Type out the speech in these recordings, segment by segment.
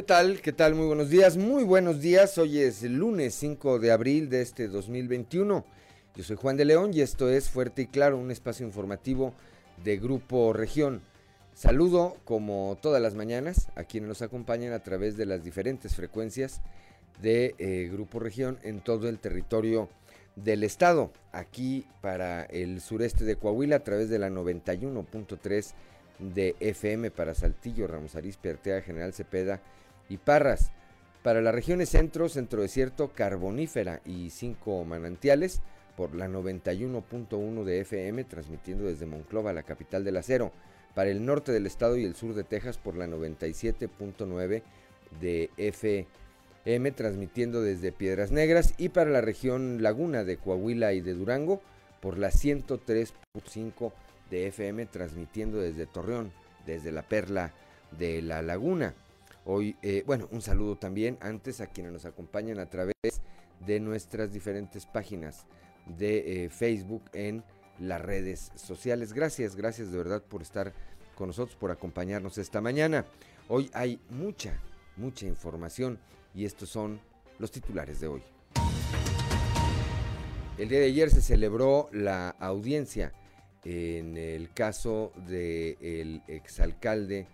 ¿Qué tal? ¿Qué tal? Muy buenos días. Muy buenos días. Hoy es el lunes 5 de abril de este 2021. Yo soy Juan de León y esto es Fuerte y Claro, un espacio informativo de Grupo Región. Saludo como todas las mañanas a quienes nos acompañan a través de las diferentes frecuencias de eh, Grupo Región en todo el territorio del estado. Aquí para el sureste de Coahuila a través de la 91.3 de FM para Saltillo, Ramos Arizpe, Artea, General Cepeda y Parras. Para las regiones centro, centro desierto, carbonífera y cinco manantiales por la 91.1 de FM, transmitiendo desde Monclova, la capital del acero. Para el norte del estado y el sur de Texas por la 97.9 de FM, transmitiendo desde Piedras Negras. Y para la región Laguna de Coahuila y de Durango por la 103.5 de FM, transmitiendo desde Torreón, desde la perla de la Laguna. Hoy, eh, bueno, un saludo también antes a quienes nos acompañan a través de nuestras diferentes páginas de eh, Facebook en las redes sociales. Gracias, gracias de verdad por estar con nosotros, por acompañarnos esta mañana. Hoy hay mucha, mucha información y estos son los titulares de hoy. El día de ayer se celebró la audiencia en el caso del exalcalde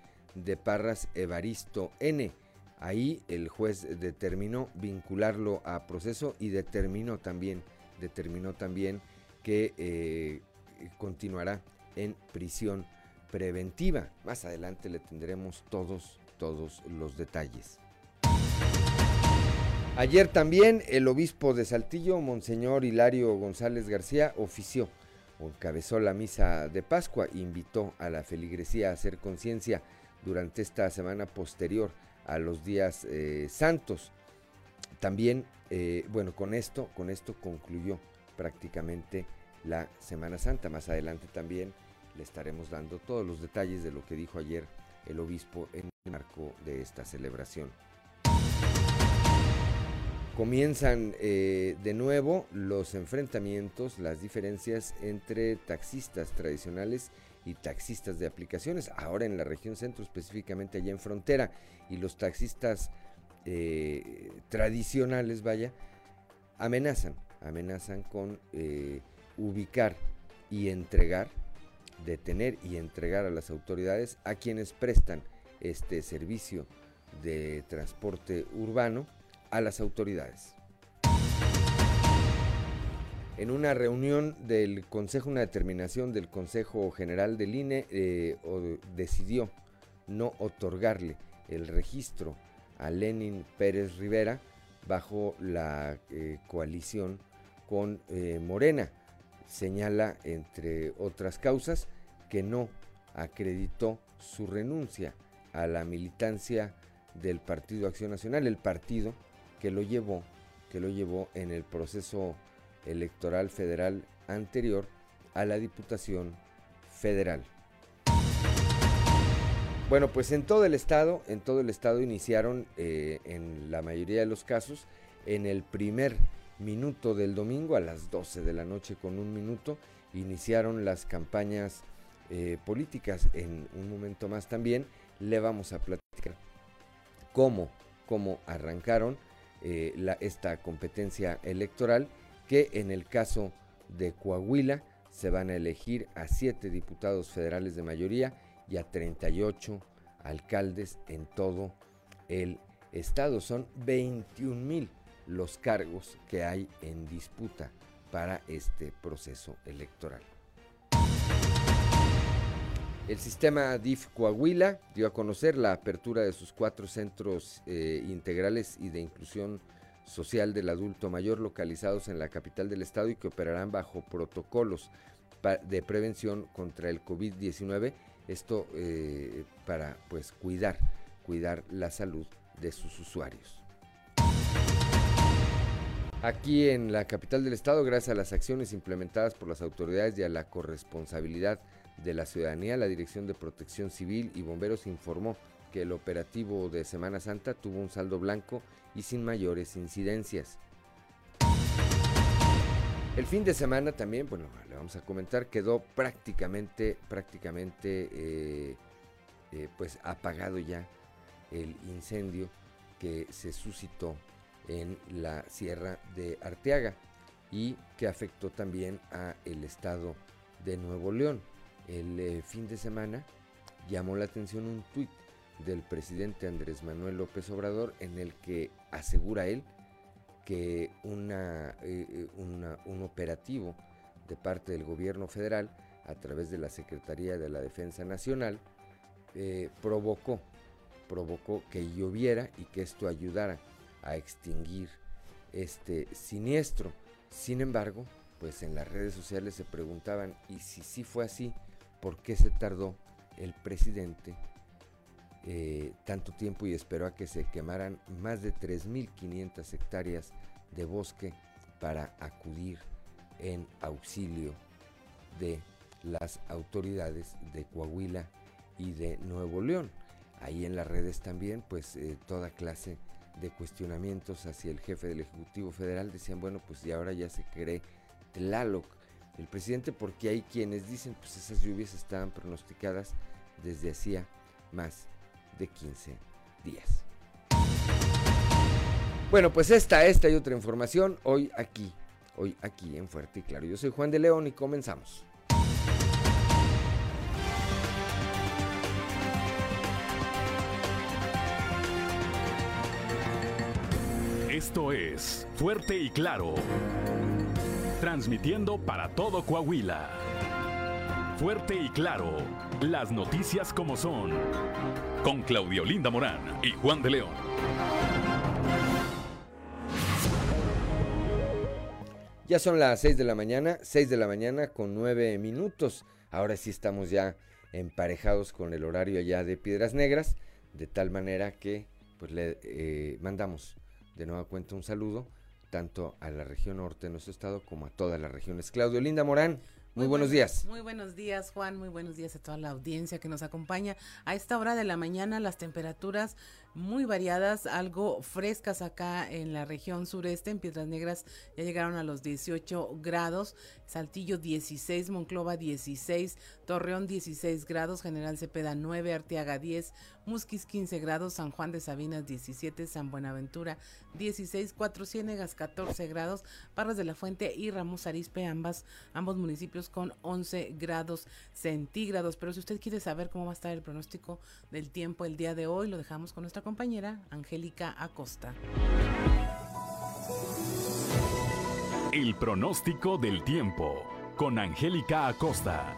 de Parras, Evaristo N. Ahí el juez determinó vincularlo a proceso y determinó también, determinó también que eh, continuará en prisión preventiva. Más adelante le tendremos todos, todos los detalles. Ayer también el obispo de Saltillo, Monseñor Hilario González García, ofició encabezó la misa de Pascua invitó a la feligresía a hacer conciencia durante esta semana posterior a los días eh, santos. También, eh, bueno, con esto, con esto concluyó prácticamente la Semana Santa. Más adelante también le estaremos dando todos los detalles de lo que dijo ayer el obispo en el marco de esta celebración. Comienzan eh, de nuevo los enfrentamientos, las diferencias entre taxistas tradicionales y taxistas de aplicaciones, ahora en la región centro, específicamente allá en frontera, y los taxistas eh, tradicionales, vaya, amenazan, amenazan con eh, ubicar y entregar, detener y entregar a las autoridades a quienes prestan este servicio de transporte urbano a las autoridades en una reunión del Consejo, una determinación del Consejo General del INE, eh, decidió no otorgarle el registro a Lenin Pérez Rivera bajo la eh, coalición con eh, Morena. Señala, entre otras causas, que no acreditó su renuncia a la militancia del Partido Acción Nacional, el partido que lo llevó, que lo llevó en el proceso electoral federal anterior a la Diputación Federal. Bueno, pues en todo el estado, en todo el estado iniciaron, eh, en la mayoría de los casos, en el primer minuto del domingo a las 12 de la noche con un minuto, iniciaron las campañas eh, políticas. En un momento más también le vamos a platicar cómo, cómo arrancaron eh, esta competencia electoral que en el caso de Coahuila se van a elegir a siete diputados federales de mayoría y a 38 alcaldes en todo el estado. Son 21 mil los cargos que hay en disputa para este proceso electoral. El sistema DIF Coahuila dio a conocer la apertura de sus cuatro centros eh, integrales y de inclusión social del adulto mayor localizados en la capital del estado y que operarán bajo protocolos de prevención contra el COVID-19. Esto eh, para pues cuidar, cuidar la salud de sus usuarios. Aquí en la capital del estado, gracias a las acciones implementadas por las autoridades y a la corresponsabilidad de la ciudadanía, la Dirección de Protección Civil y Bomberos informó que el operativo de Semana Santa tuvo un saldo blanco y sin mayores incidencias. El fin de semana también, bueno, le vamos a comentar, quedó prácticamente, prácticamente, eh, eh, pues apagado ya el incendio que se suscitó en la Sierra de Arteaga y que afectó también a el estado de Nuevo León. El eh, fin de semana llamó la atención un tuit del presidente Andrés Manuel López Obrador en el que asegura él que eh, eh, un operativo de parte del gobierno federal a través de la Secretaría de la Defensa Nacional provocó, provocó que lloviera y que esto ayudara a extinguir este siniestro. Sin embargo, pues en las redes sociales se preguntaban, ¿y si sí fue así? ¿Por qué se tardó el presidente eh, tanto tiempo y esperó a que se quemaran más de 3.500 hectáreas de bosque para acudir en auxilio de las autoridades de Coahuila y de Nuevo León. Ahí en las redes también, pues eh, toda clase de cuestionamientos hacia el jefe del Ejecutivo Federal decían, bueno, pues y ahora ya se cree Tlaloc el presidente, porque hay quienes dicen, pues esas lluvias estaban pronosticadas desde hacía más de 15 días. Bueno, pues esta, esta y otra información hoy aquí, hoy aquí en Fuerte y Claro. Yo soy Juan de León y comenzamos. Esto es Fuerte y Claro. Transmitiendo para todo Coahuila. Fuerte y Claro. Las noticias como son. Con Claudio Linda Morán y Juan de León. Ya son las 6 de la mañana, 6 de la mañana con 9 minutos. Ahora sí estamos ya emparejados con el horario allá de Piedras Negras, de tal manera que pues le eh, mandamos de nueva cuenta un saludo tanto a la región norte de nuestro estado como a todas las regiones. Claudio Linda Morán, muy, buenos días. Muy buenos días, Juan. Muy buenos días a toda la audiencia que nos acompaña. A esta hora de la mañana las temperaturas muy variadas, algo frescas acá en la región sureste, en Piedras Negras ya llegaron a los 18 grados, Saltillo 16, Monclova 16, Torreón 16 grados, General Cepeda 9, Arteaga 10, Musquis 15 grados, San Juan de Sabinas 17, San Buenaventura 16, Cuatro Ciénegas 14 grados, Parras de la Fuente y Ramos Arispe, ambas, ambos municipios con 11 grados centígrados. Pero si usted quiere saber cómo va a estar el pronóstico del tiempo el día de hoy, lo dejamos con nuestra compañera Angélica Acosta. El pronóstico del tiempo con Angélica Acosta.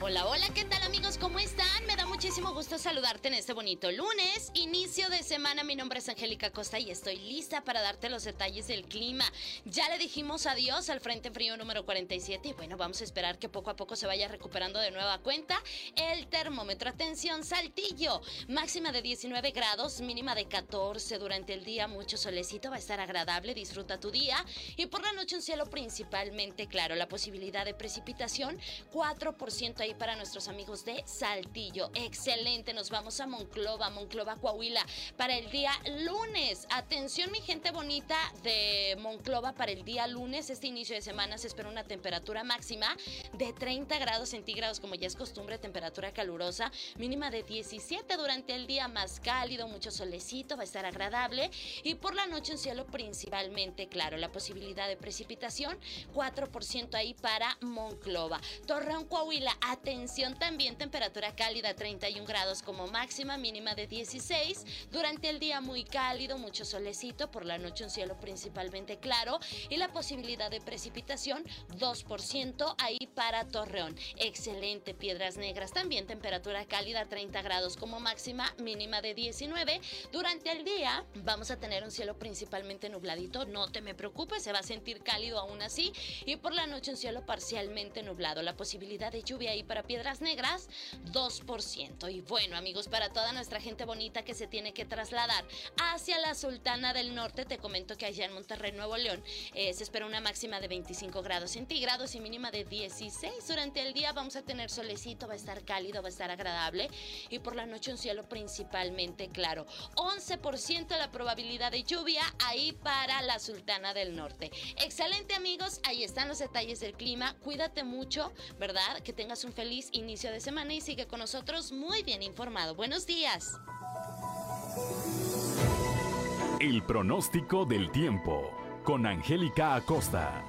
Hola, hola, ¿qué tal amigos? ¿Cómo están? Me da muchísimo gusto saludarte en este bonito lunes, inicio de semana. Mi nombre es Angélica Costa y estoy lista para darte los detalles del clima. Ya le dijimos adiós al Frente Frío número 47 y bueno, vamos a esperar que poco a poco se vaya recuperando de nueva cuenta el termómetro. Atención, Saltillo, máxima de 19 grados, mínima de 14 durante el día, mucho solecito, va a estar agradable, disfruta tu día y por la noche un cielo principalmente claro, la posibilidad de precipitación 4% ahí para nuestros amigos de Saltillo. Excelente, nos vamos a Monclova, Monclova, Coahuila, para el día lunes. Atención, mi gente bonita de Monclova, para el día lunes, este inicio de semana se espera una temperatura máxima de 30 grados centígrados, como ya es costumbre, temperatura calurosa, mínima de 17 durante el día, más cálido, mucho solecito, va a estar agradable. Y por la noche un cielo principalmente claro, la posibilidad de precipitación, 4% ahí para Monclova. Torreón, Coahuila, Atención también, temperatura cálida 31 grados como máxima, mínima de 16. Durante el día muy cálido, mucho solecito, por la noche un cielo principalmente claro y la posibilidad de precipitación 2% ahí para Torreón. Excelente, Piedras Negras también, temperatura cálida 30 grados como máxima, mínima de 19. Durante el día vamos a tener un cielo principalmente nubladito, no te me preocupes, se va a sentir cálido aún así y por la noche un cielo parcialmente nublado. La posibilidad de lluvia ahí para Piedras Negras 2%. Y bueno amigos, para toda nuestra gente bonita que se tiene que trasladar hacia la Sultana del Norte, te comento que allá en Monterrey, Nuevo León, eh, se espera una máxima de 25 grados centígrados y mínima de 16. Durante el día vamos a tener solecito, va a estar cálido, va a estar agradable y por la noche un cielo principalmente claro. 11% la probabilidad de lluvia ahí para la Sultana del Norte. Excelente amigos, ahí están los detalles del clima. Cuídate mucho, ¿verdad? Que tengas un feliz inicio de semana y sigue con nosotros muy bien informado. Buenos días. El pronóstico del tiempo con Angélica Acosta.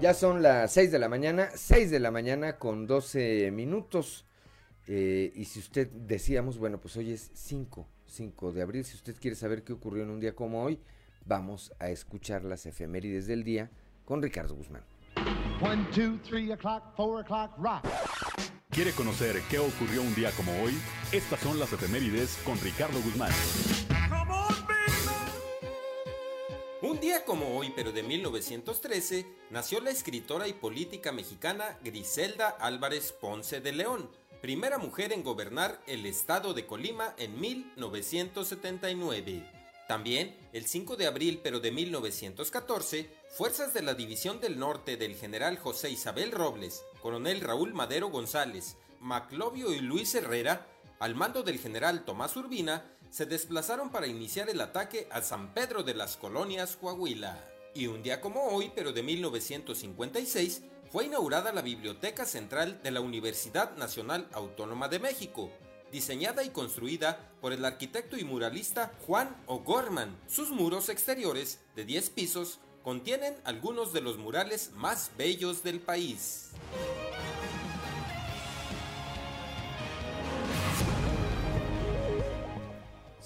Ya son las 6 de la mañana, 6 de la mañana con 12 minutos. Eh, y si usted decíamos, bueno, pues hoy es 5, 5 de abril. Si usted quiere saber qué ocurrió en un día como hoy, vamos a escuchar las efemérides del día con Ricardo Guzmán. 1, 2, 3 o'clock, 4 o'clock, rock. ¿Quiere conocer qué ocurrió un día como hoy? Estas son las efemérides con Ricardo Guzmán. Un día como hoy, pero de 1913, nació la escritora y política mexicana Griselda Álvarez Ponce de León, primera mujer en gobernar el estado de Colima en 1979. También, el 5 de abril pero de 1914, fuerzas de la División del Norte del general José Isabel Robles, coronel Raúl Madero González, Maclovio y Luis Herrera, al mando del general Tomás Urbina, se desplazaron para iniciar el ataque a San Pedro de las Colonias, Coahuila. Y un día como hoy, pero de 1956, fue inaugurada la Biblioteca Central de la Universidad Nacional Autónoma de México, diseñada y construida por el arquitecto y muralista Juan O'Gorman. Sus muros exteriores, de 10 pisos, contienen algunos de los murales más bellos del país.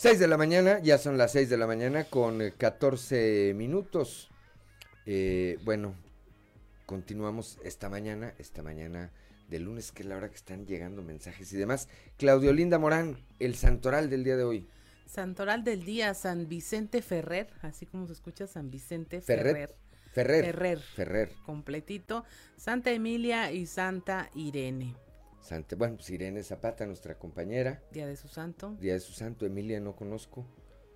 6 de la mañana, ya son las 6 de la mañana con 14 minutos. Eh, bueno, continuamos esta mañana, esta mañana de lunes, que es la hora que están llegando mensajes y demás. Claudio Linda Morán, el santoral del día de hoy. Santoral del día, San Vicente Ferrer, así como se escucha San Vicente Ferrer. Ferrer. Ferrer. Ferrer. Completito. Santa Emilia y Santa Irene. Santa, bueno, pues Irene Zapata, nuestra compañera. Día de su santo. Día de su santo. Emilia no conozco.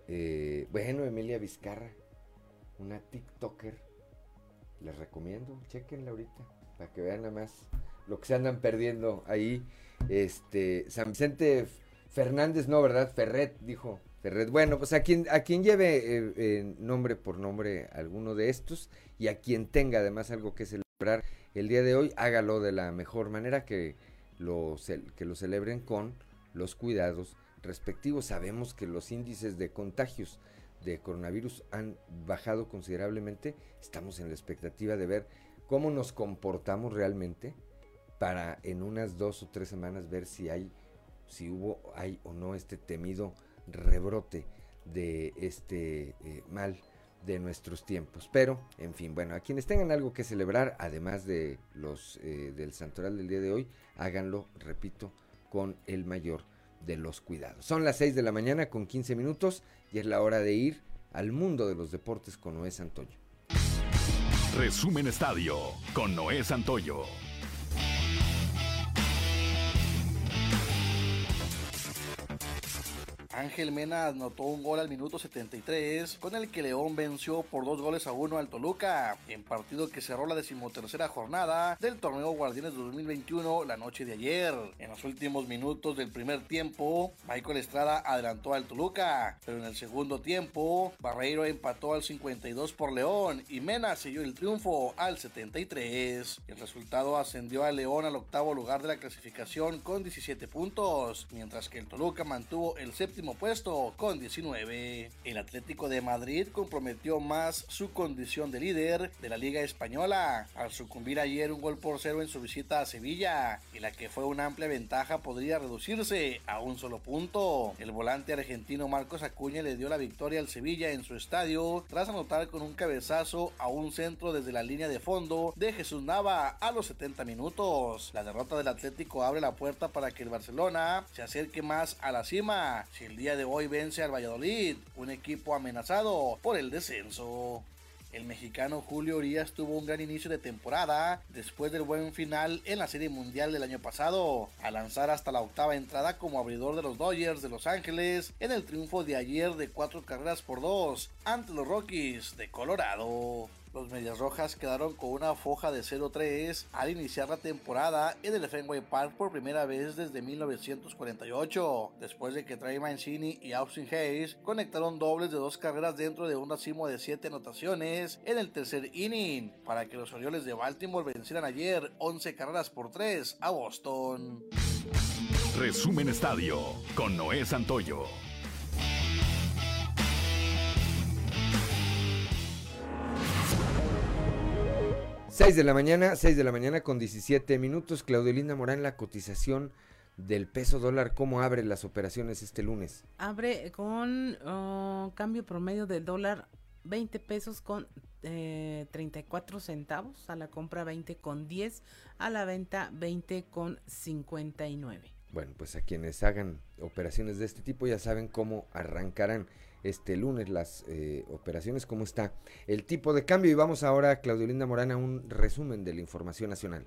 Eh, bueno, Emilia Vizcarra, una TikToker. Les recomiendo, chequenla ahorita, para que vean nada más lo que se andan perdiendo ahí. Este, San Vicente Fernández, no, ¿verdad? Ferret, dijo Ferret. Bueno, pues a quien, a quien lleve eh, eh, nombre por nombre alguno de estos y a quien tenga además algo que celebrar el día de hoy, hágalo de la mejor manera que lo, que lo celebren con los cuidados respectivos. Sabemos que los índices de contagios de coronavirus han bajado considerablemente. Estamos en la expectativa de ver cómo nos comportamos realmente para en unas dos o tres semanas ver si hay, si hubo, hay o no este temido rebrote de este eh, mal de nuestros tiempos. Pero, en fin, bueno, a quienes tengan algo que celebrar, además de los eh, del santoral del día de hoy, háganlo, repito, con el mayor de los cuidados. Son las 6 de la mañana con 15 minutos y es la hora de ir al mundo de los deportes con Noé Santoyo. Resumen Estadio con Noé Santoyo. Ángel Mena anotó un gol al minuto 73, con el que León venció por dos goles a uno al Toluca, en partido que cerró la decimotercera jornada del torneo Guardianes 2021 la noche de ayer. En los últimos minutos del primer tiempo, Michael Estrada adelantó al Toluca, pero en el segundo tiempo, Barreiro empató al 52 por León y Mena selló el triunfo al 73. El resultado ascendió a León al octavo lugar de la clasificación con 17 puntos, mientras que el Toluca mantuvo el séptimo puesto con 19. El Atlético de Madrid comprometió más su condición de líder de la Liga Española al sucumbir ayer un gol por cero en su visita a Sevilla y la que fue una amplia ventaja podría reducirse a un solo punto. El volante argentino Marcos Acuña le dio la victoria al Sevilla en su estadio tras anotar con un cabezazo a un centro desde la línea de fondo de Jesús Nava a los 70 minutos. La derrota del Atlético abre la puerta para que el Barcelona se acerque más a la cima. Si el día de hoy vence al Valladolid, un equipo amenazado por el descenso. El mexicano Julio Urias tuvo un gran inicio de temporada después del buen final en la Serie Mundial del año pasado, al lanzar hasta la octava entrada como abridor de los Dodgers de Los Ángeles en el triunfo de ayer de cuatro carreras por dos ante los Rockies de Colorado. Los Medias Rojas quedaron con una foja de 0-3 al iniciar la temporada en el Fenway Park por primera vez desde 1948, después de que Trey Mancini y Austin Hayes conectaron dobles de dos carreras dentro de un racimo de 7 anotaciones en el tercer inning, para que los Orioles de Baltimore vencieran ayer 11 carreras por 3 a Boston. Resumen Estadio con Noé Santoyo. 6 de la mañana, 6 de la mañana con 17 minutos. Claudio Linda Morán, la cotización del peso dólar, ¿cómo abre las operaciones este lunes? Abre con oh, cambio promedio del dólar 20 pesos con eh, 34 centavos, a la compra 20 con 10, a la venta 20 con 59. Bueno, pues a quienes hagan operaciones de este tipo ya saben cómo arrancarán este lunes las eh, operaciones, cómo está el tipo de cambio. Y vamos ahora, Claudio Linda Morana, un resumen de la información nacional.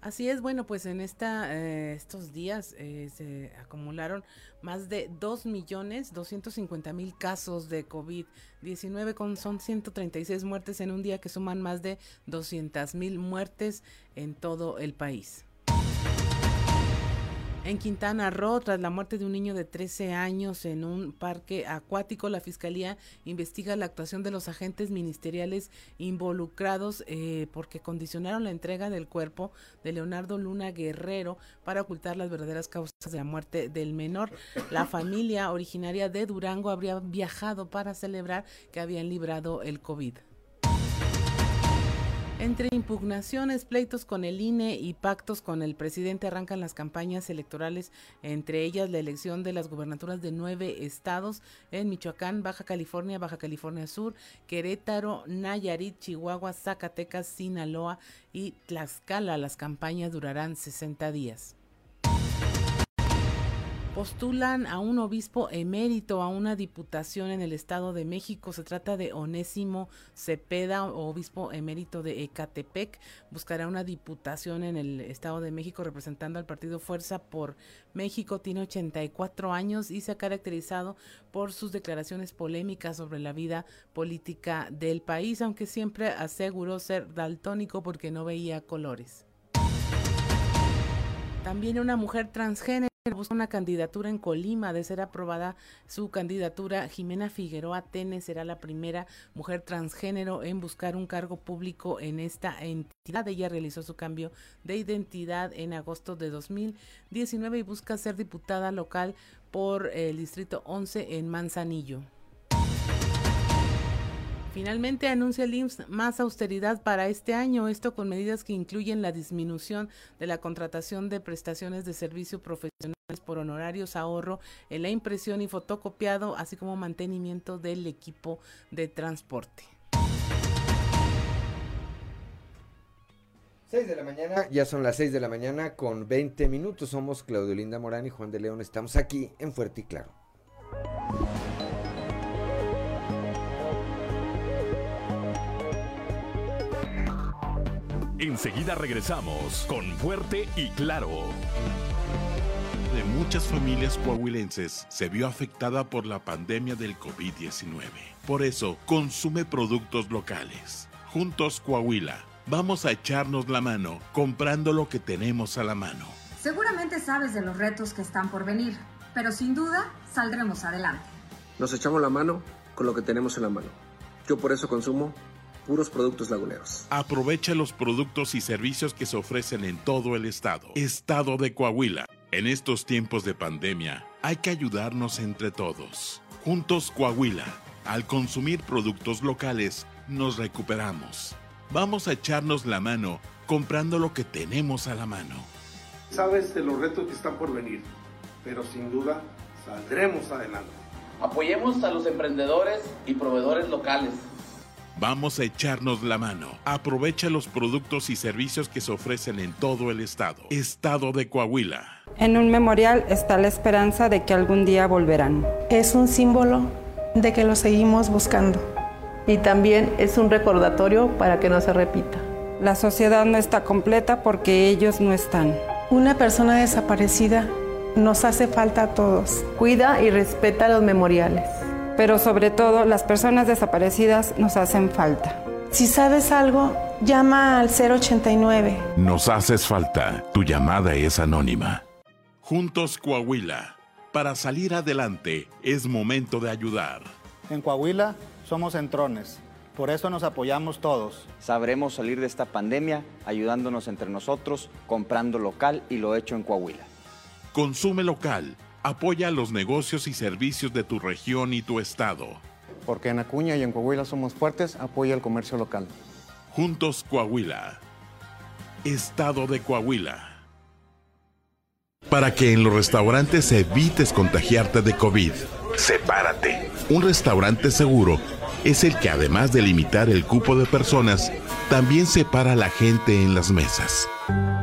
Así es, bueno, pues en esta, eh, estos días eh, se acumularon más de 2 millones 250 mil casos de COVID-19, con son 136 muertes en un día que suman más de 200 mil muertes en todo el país. En Quintana Roo, tras la muerte de un niño de 13 años en un parque acuático, la Fiscalía investiga la actuación de los agentes ministeriales involucrados eh, porque condicionaron la entrega del cuerpo de Leonardo Luna Guerrero para ocultar las verdaderas causas de la muerte del menor. La familia originaria de Durango habría viajado para celebrar que habían librado el COVID. Entre impugnaciones, pleitos con el INE y pactos con el presidente arrancan las campañas electorales, entre ellas la elección de las gubernaturas de nueve estados en Michoacán, Baja California, Baja California Sur, Querétaro, Nayarit, Chihuahua, Zacatecas, Sinaloa y Tlaxcala. Las campañas durarán 60 días postulan a un obispo emérito a una diputación en el Estado de México. Se trata de Onésimo Cepeda, obispo emérito de Ecatepec. Buscará una diputación en el Estado de México representando al partido Fuerza por México. Tiene 84 años y se ha caracterizado por sus declaraciones polémicas sobre la vida política del país, aunque siempre aseguró ser daltónico porque no veía colores. También una mujer transgénero busca una candidatura en Colima. De ser aprobada su candidatura, Jimena Figueroa Tenes será la primera mujer transgénero en buscar un cargo público en esta entidad. Ella realizó su cambio de identidad en agosto de 2019 y busca ser diputada local por el Distrito 11 en Manzanillo. Finalmente anuncia el IMSS más austeridad para este año, esto con medidas que incluyen la disminución de la contratación de prestaciones de servicio profesionales por honorarios, ahorro en la impresión y fotocopiado, así como mantenimiento del equipo de transporte. 6 de la mañana, ya son las 6 de la mañana con 20 minutos. Somos Claudio Linda Morán y Juan de León. Estamos aquí en Fuerte y Claro. Enseguida regresamos con Fuerte y Claro. De muchas familias coahuilenses se vio afectada por la pandemia del COVID-19. Por eso, consume productos locales. Juntos Coahuila, vamos a echarnos la mano comprando lo que tenemos a la mano. Seguramente sabes de los retos que están por venir, pero sin duda saldremos adelante. Nos echamos la mano con lo que tenemos en la mano. Yo por eso consumo puros productos laguneros. Aprovecha los productos y servicios que se ofrecen en todo el estado. Estado de Coahuila. En estos tiempos de pandemia, hay que ayudarnos entre todos. Juntos Coahuila. Al consumir productos locales, nos recuperamos. Vamos a echarnos la mano comprando lo que tenemos a la mano. Sabes de los retos que están por venir, pero sin duda saldremos adelante. Apoyemos a los emprendedores y proveedores locales Vamos a echarnos la mano. Aprovecha los productos y servicios que se ofrecen en todo el estado. Estado de Coahuila. En un memorial está la esperanza de que algún día volverán. Es un símbolo de que lo seguimos buscando. Y también es un recordatorio para que no se repita. La sociedad no está completa porque ellos no están. Una persona desaparecida nos hace falta a todos. Cuida y respeta los memoriales pero sobre todo las personas desaparecidas nos hacen falta. Si sabes algo, llama al 089. Nos haces falta. Tu llamada es anónima. Juntos Coahuila. Para salir adelante es momento de ayudar. En Coahuila somos entrones. Por eso nos apoyamos todos. Sabremos salir de esta pandemia ayudándonos entre nosotros, comprando local y lo hecho en Coahuila. Consume local Apoya los negocios y servicios de tu región y tu estado. Porque en Acuña y en Coahuila somos fuertes, apoya el comercio local. Juntos Coahuila. Estado de Coahuila. Para que en los restaurantes evites contagiarte de COVID, sepárate. Un restaurante seguro es el que además de limitar el cupo de personas, también separa a la gente en las mesas.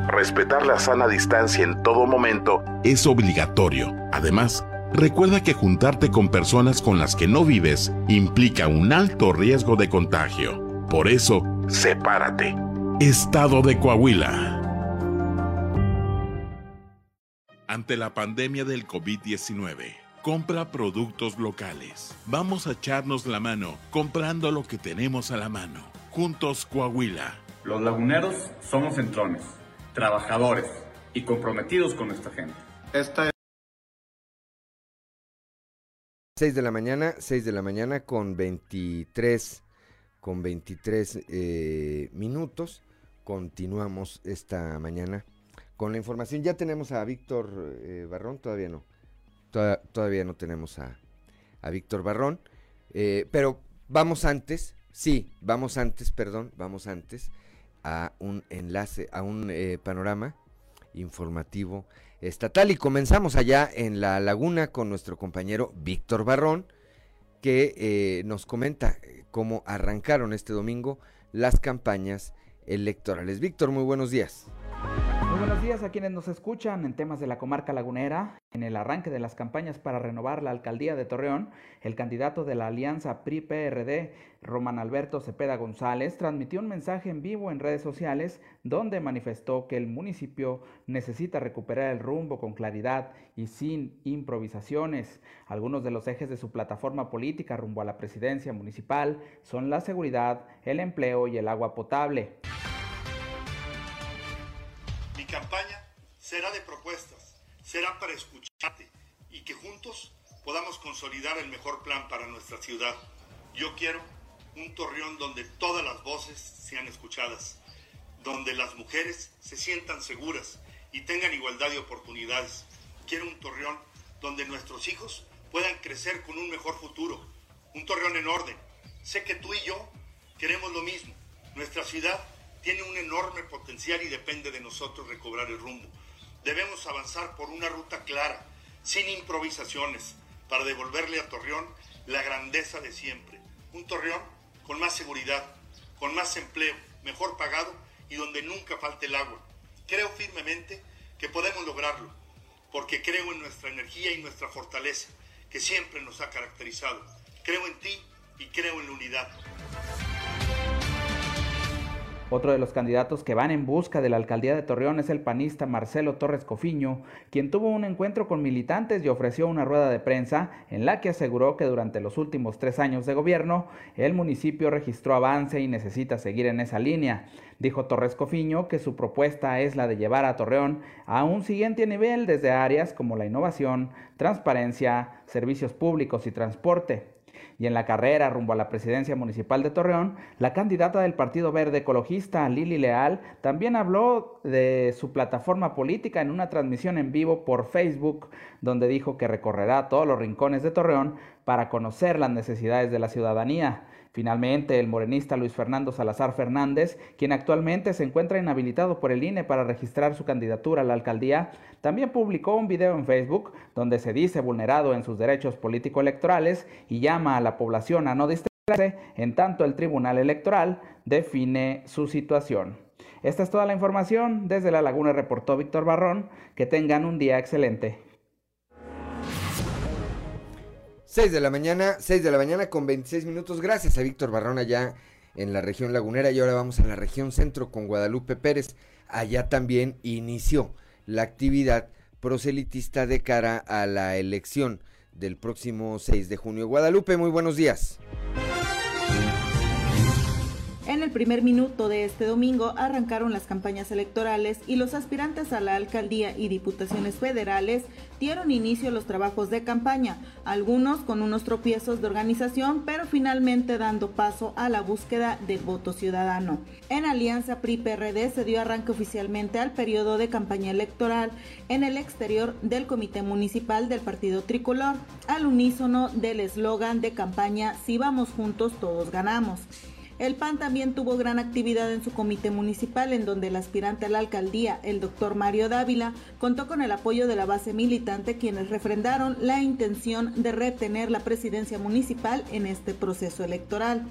Respetar la sana distancia en todo momento es obligatorio. Además, recuerda que juntarte con personas con las que no vives implica un alto riesgo de contagio. Por eso, sepárate. Estado de Coahuila. Ante la pandemia del COVID-19, compra productos locales. Vamos a echarnos la mano comprando lo que tenemos a la mano. Juntos Coahuila. Los laguneros somos entrones trabajadores y comprometidos con nuestra gente. Esta es 6 de la mañana, 6 de la mañana con 23, con 23 eh, minutos. Continuamos esta mañana con la información. Ya tenemos a Víctor eh, Barrón, todavía no. Todavía no tenemos a, a Víctor Barrón. Eh, pero vamos antes, sí, vamos antes, perdón, vamos antes a un enlace, a un eh, panorama informativo estatal. Y comenzamos allá en la laguna con nuestro compañero Víctor Barrón, que eh, nos comenta cómo arrancaron este domingo las campañas electorales. Víctor, muy buenos días. Buenos días a quienes nos escuchan en temas de la comarca lagunera. En el arranque de las campañas para renovar la alcaldía de Torreón, el candidato de la alianza PRI-PRD, Román Alberto Cepeda González, transmitió un mensaje en vivo en redes sociales donde manifestó que el municipio necesita recuperar el rumbo con claridad y sin improvisaciones. Algunos de los ejes de su plataforma política rumbo a la presidencia municipal son la seguridad, el empleo y el agua potable. Campaña será de propuestas, será para escucharte y que juntos podamos consolidar el mejor plan para nuestra ciudad. Yo quiero un Torreón donde todas las voces sean escuchadas, donde las mujeres se sientan seguras y tengan igualdad de oportunidades. Quiero un Torreón donde nuestros hijos puedan crecer con un mejor futuro, un Torreón en orden. Sé que tú y yo queremos lo mismo. Nuestra ciudad tiene un enorme potencial y depende de nosotros recobrar el rumbo. Debemos avanzar por una ruta clara, sin improvisaciones, para devolverle a Torreón la grandeza de siempre. Un Torreón con más seguridad, con más empleo, mejor pagado y donde nunca falte el agua. Creo firmemente que podemos lograrlo, porque creo en nuestra energía y nuestra fortaleza, que siempre nos ha caracterizado. Creo en ti y creo en la unidad. Otro de los candidatos que van en busca de la alcaldía de Torreón es el panista Marcelo Torres Cofiño, quien tuvo un encuentro con militantes y ofreció una rueda de prensa en la que aseguró que durante los últimos tres años de gobierno el municipio registró avance y necesita seguir en esa línea. Dijo Torres Cofiño que su propuesta es la de llevar a Torreón a un siguiente nivel desde áreas como la innovación, transparencia, servicios públicos y transporte. Y en la carrera rumbo a la presidencia municipal de Torreón, la candidata del Partido Verde Ecologista, Lili Leal, también habló de su plataforma política en una transmisión en vivo por Facebook, donde dijo que recorrerá todos los rincones de Torreón para conocer las necesidades de la ciudadanía. Finalmente, el morenista Luis Fernando Salazar Fernández, quien actualmente se encuentra inhabilitado por el INE para registrar su candidatura a la alcaldía, también publicó un video en Facebook donde se dice vulnerado en sus derechos político-electorales y llama a la población a no distraerse en tanto el Tribunal Electoral define su situación. Esta es toda la información. Desde La Laguna reportó Víctor Barrón. Que tengan un día excelente. 6 de la mañana, 6 de la mañana con 26 minutos. Gracias a Víctor Barrón allá en la región lagunera. Y ahora vamos a la región centro con Guadalupe Pérez. Allá también inició la actividad proselitista de cara a la elección del próximo 6 de junio. Guadalupe, muy buenos días. Primer minuto de este domingo arrancaron las campañas electorales y los aspirantes a la alcaldía y diputaciones federales dieron inicio a los trabajos de campaña, algunos con unos tropiezos de organización, pero finalmente dando paso a la búsqueda del voto ciudadano. En Alianza PRI-PRD se dio arranque oficialmente al periodo de campaña electoral en el exterior del Comité Municipal del Partido Tricolor, al unísono del eslogan de campaña Si vamos juntos, todos ganamos. El PAN también tuvo gran actividad en su comité municipal, en donde el aspirante a la alcaldía, el doctor Mario Dávila, contó con el apoyo de la base militante, quienes refrendaron la intención de retener la presidencia municipal en este proceso electoral.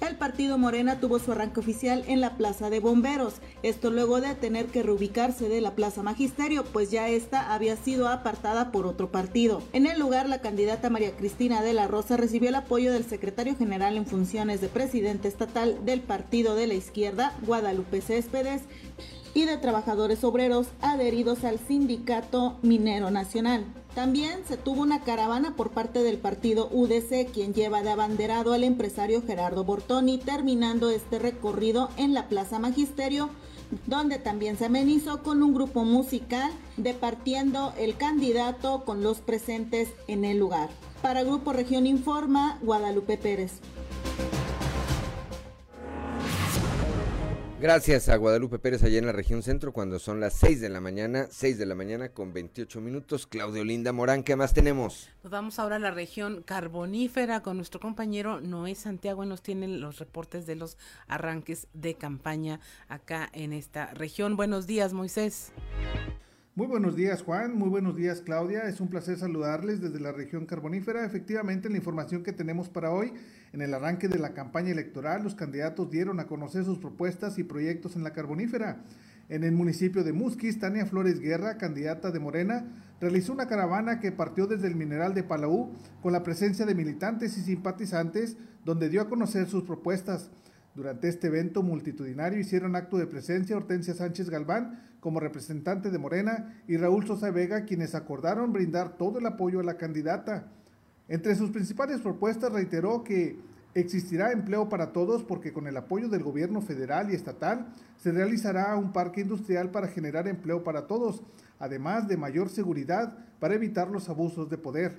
El partido Morena tuvo su arranque oficial en la Plaza de Bomberos, esto luego de tener que reubicarse de la Plaza Magisterio, pues ya esta había sido apartada por otro partido. En el lugar, la candidata María Cristina de la Rosa recibió el apoyo del secretario general en funciones de presidente estatal del Partido de la Izquierda, Guadalupe Céspedes, y de trabajadores obreros adheridos al Sindicato Minero Nacional. También se tuvo una caravana por parte del partido UDC, quien lleva de abanderado al empresario Gerardo Bortoni, terminando este recorrido en la Plaza Magisterio, donde también se amenizó con un grupo musical departiendo el candidato con los presentes en el lugar. Para Grupo Región Informa, Guadalupe Pérez. Gracias a Guadalupe Pérez allá en la región centro cuando son las 6 de la mañana, 6 de la mañana con 28 minutos. Claudio Linda Morán, ¿qué más tenemos? Nos vamos ahora a la región carbonífera con nuestro compañero Noé Santiago. Nos tienen los reportes de los arranques de campaña acá en esta región. Buenos días, Moisés. Muy buenos días Juan, muy buenos días Claudia, es un placer saludarles desde la región carbonífera. Efectivamente, la información que tenemos para hoy, en el arranque de la campaña electoral, los candidatos dieron a conocer sus propuestas y proyectos en la carbonífera. En el municipio de Musquis, Tania Flores Guerra, candidata de Morena, realizó una caravana que partió desde el mineral de Palau con la presencia de militantes y simpatizantes, donde dio a conocer sus propuestas. Durante este evento multitudinario hicieron acto de presencia Hortensia Sánchez Galván, como representante de Morena y Raúl Sosa Vega, quienes acordaron brindar todo el apoyo a la candidata. Entre sus principales propuestas reiteró que existirá empleo para todos porque con el apoyo del gobierno federal y estatal se realizará un parque industrial para generar empleo para todos, además de mayor seguridad para evitar los abusos de poder.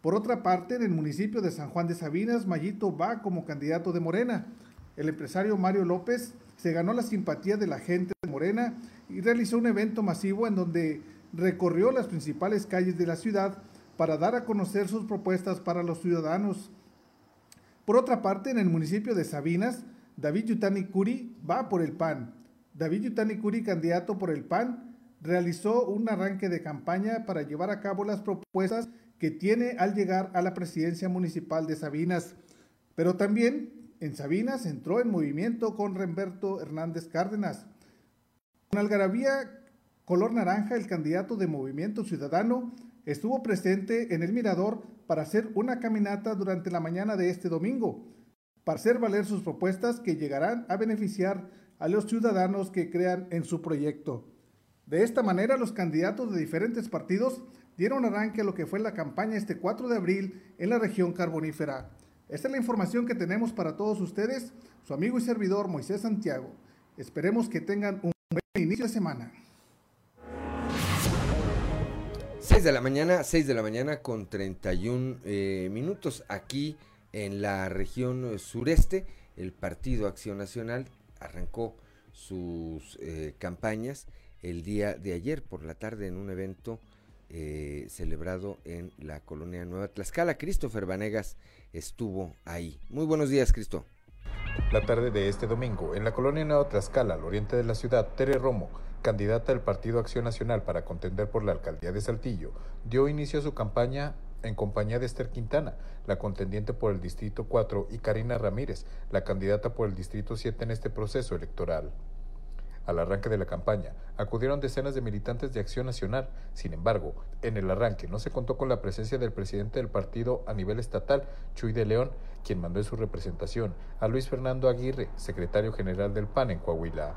Por otra parte, en el municipio de San Juan de Sabinas, Mayito va como candidato de Morena. El empresario Mario López se ganó la simpatía de la gente de Morena y realizó un evento masivo en donde recorrió las principales calles de la ciudad para dar a conocer sus propuestas para los ciudadanos. Por otra parte, en el municipio de Sabinas, David Yutani Curi va por el PAN. David Yutani Curi, candidato por el PAN, realizó un arranque de campaña para llevar a cabo las propuestas que tiene al llegar a la presidencia municipal de Sabinas. Pero también en Sabinas entró en movimiento con Remberto Hernández Cárdenas. Con algarabía color naranja, el candidato de Movimiento Ciudadano estuvo presente en el Mirador para hacer una caminata durante la mañana de este domingo, para hacer valer sus propuestas que llegarán a beneficiar a los ciudadanos que crean en su proyecto. De esta manera, los candidatos de diferentes partidos dieron arranque a lo que fue la campaña este 4 de abril en la región carbonífera. Esta es la información que tenemos para todos ustedes, su amigo y servidor Moisés Santiago. Esperemos que tengan un inicio de semana. 6 de la mañana, 6 de la mañana con 31 eh, minutos aquí en la región sureste. El Partido Acción Nacional arrancó sus eh, campañas el día de ayer por la tarde en un evento eh, celebrado en la colonia Nueva Tlaxcala. Christopher Vanegas estuvo ahí. Muy buenos días, Cristo. La tarde de este domingo, en la colonia Nueva Tlaxcala, al oriente de la ciudad, Tere Romo, candidata del Partido Acción Nacional para contender por la alcaldía de Saltillo, dio inicio a su campaña en compañía de Esther Quintana, la contendiente por el Distrito 4, y Karina Ramírez, la candidata por el Distrito 7 en este proceso electoral. Al arranque de la campaña, acudieron decenas de militantes de Acción Nacional. Sin embargo, en el arranque no se contó con la presencia del presidente del partido a nivel estatal, Chuy de León, quien mandó en su representación a Luis Fernando Aguirre, secretario general del PAN en Coahuila.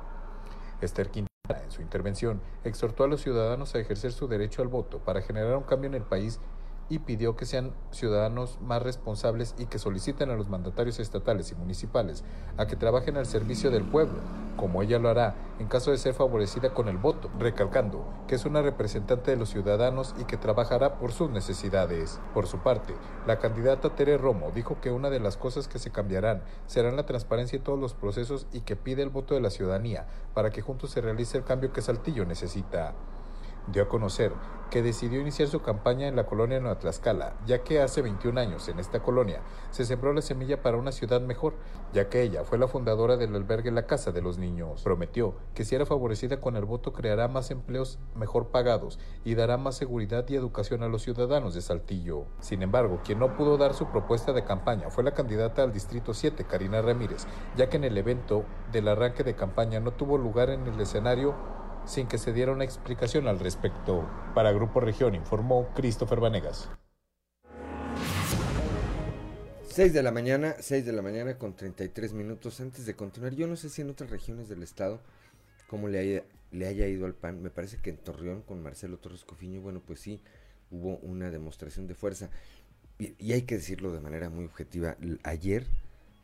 Esther Quintana, en su intervención, exhortó a los ciudadanos a ejercer su derecho al voto para generar un cambio en el país y pidió que sean ciudadanos más responsables y que soliciten a los mandatarios estatales y municipales a que trabajen al servicio del pueblo, como ella lo hará en caso de ser favorecida con el voto, recalcando que es una representante de los ciudadanos y que trabajará por sus necesidades. Por su parte, la candidata Tere Romo dijo que una de las cosas que se cambiarán será la transparencia en todos los procesos y que pide el voto de la ciudadanía para que juntos se realice el cambio que Saltillo necesita dio a conocer que decidió iniciar su campaña en la colonia Nueva Tlaxcala, ya que hace 21 años en esta colonia se sembró la semilla para una ciudad mejor, ya que ella fue la fundadora del albergue La Casa de los Niños. Prometió que si era favorecida con el voto creará más empleos mejor pagados y dará más seguridad y educación a los ciudadanos de Saltillo. Sin embargo, quien no pudo dar su propuesta de campaña fue la candidata al Distrito 7, Karina Ramírez, ya que en el evento del arranque de campaña no tuvo lugar en el escenario sin que se diera una explicación al respecto. Para Grupo Región informó Christopher Vanegas. 6 de la mañana, 6 de la mañana con 33 minutos antes de continuar. Yo no sé si en otras regiones del estado, cómo le haya, le haya ido al PAN. Me parece que en Torreón con Marcelo Torres Cofiño, bueno, pues sí, hubo una demostración de fuerza. Y, hay que decirlo de manera muy objetiva. Ayer,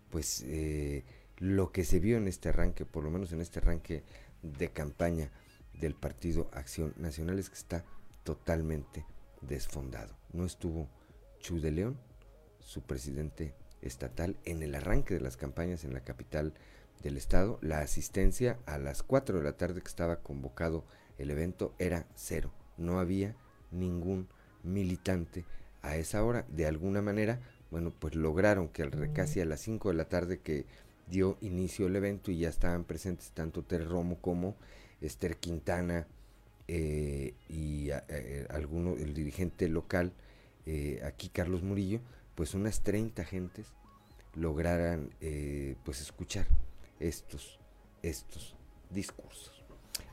pues eh, lo que se vio en este arranque, por lo menos en este arranque de campaña, del Partido Acción Nacional es que está totalmente desfondado. No estuvo Chu de León, su presidente estatal, en el arranque de las campañas en la capital del estado. La asistencia a las 4 de la tarde que estaba convocado el evento era cero. No había ningún militante a esa hora. De alguna manera, bueno, pues lograron que casi a las 5 de la tarde que dio inicio el evento y ya estaban presentes tanto Ter Romo como Esther Quintana eh, y eh, alguno, el dirigente local, eh, aquí Carlos Murillo, pues unas 30 gentes lograran pues escuchar estos, estos discursos.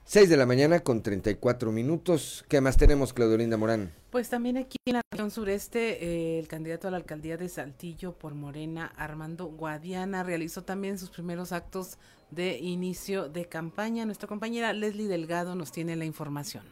6 de la mañana con 34 minutos. ¿Qué más tenemos, Claudolinda Morán? Pues también aquí en la región sureste, el candidato a la alcaldía de Saltillo por Morena, Armando Guadiana, realizó también sus primeros actos de inicio de campaña. Nuestra compañera Leslie Delgado nos tiene la información.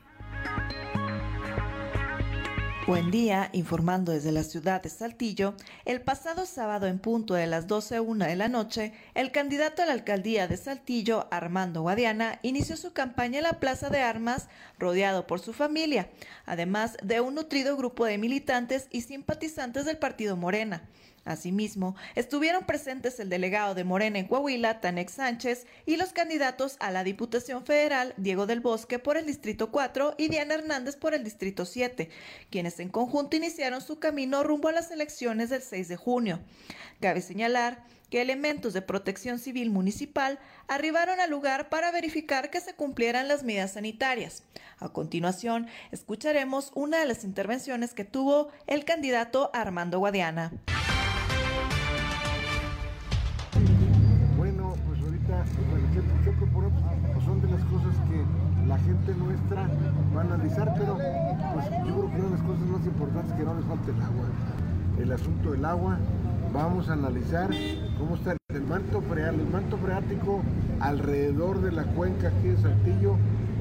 Buen día, informando desde la ciudad de Saltillo, el pasado sábado en punto de las 12.01 de la noche, el candidato a la alcaldía de Saltillo, Armando Guadiana, inició su campaña en la Plaza de Armas, rodeado por su familia, además de un nutrido grupo de militantes y simpatizantes del partido Morena. Asimismo, estuvieron presentes el delegado de Morena en Coahuila, Tanex Sánchez, y los candidatos a la Diputación Federal, Diego del Bosque por el Distrito 4 y Diana Hernández por el Distrito 7, quienes en conjunto iniciaron su camino rumbo a las elecciones del 6 de junio. Cabe señalar que elementos de protección civil municipal arribaron al lugar para verificar que se cumplieran las medidas sanitarias. A continuación, escucharemos una de las intervenciones que tuvo el candidato Armando Guadiana. Nuestra va a analizar, pero pues yo creo que una de las cosas más importantes es que no les falte el agua. El asunto del agua, vamos a analizar cómo está el manto freático, el manto freático alrededor de la cuenca aquí de Saltillo,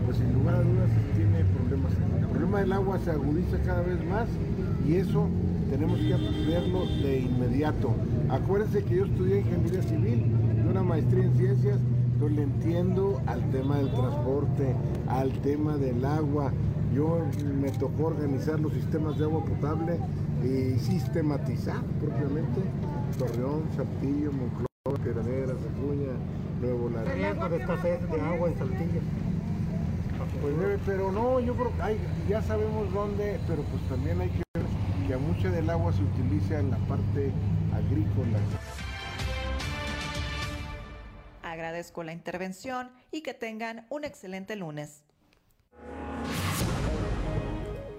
pues sin lugar a dudas tiene problemas. El problema del agua se agudiza cada vez más y eso tenemos que verlo de inmediato. Acuérdense que yo estudié ingeniería civil y una maestría en ciencias yo le entiendo al tema del transporte, al tema del agua. Yo me tocó organizar los sistemas de agua potable y sistematizar propiamente Torreón, Saltillo, Monclova, Peraneras, Acuña, Nuevo Laredo. de escasez de agua en Saltillo? Pues pero no, yo creo que ya sabemos dónde, pero pues también hay que ver que a mucha del agua se utiliza en la parte agrícola. Agradezco la intervención y que tengan un excelente lunes.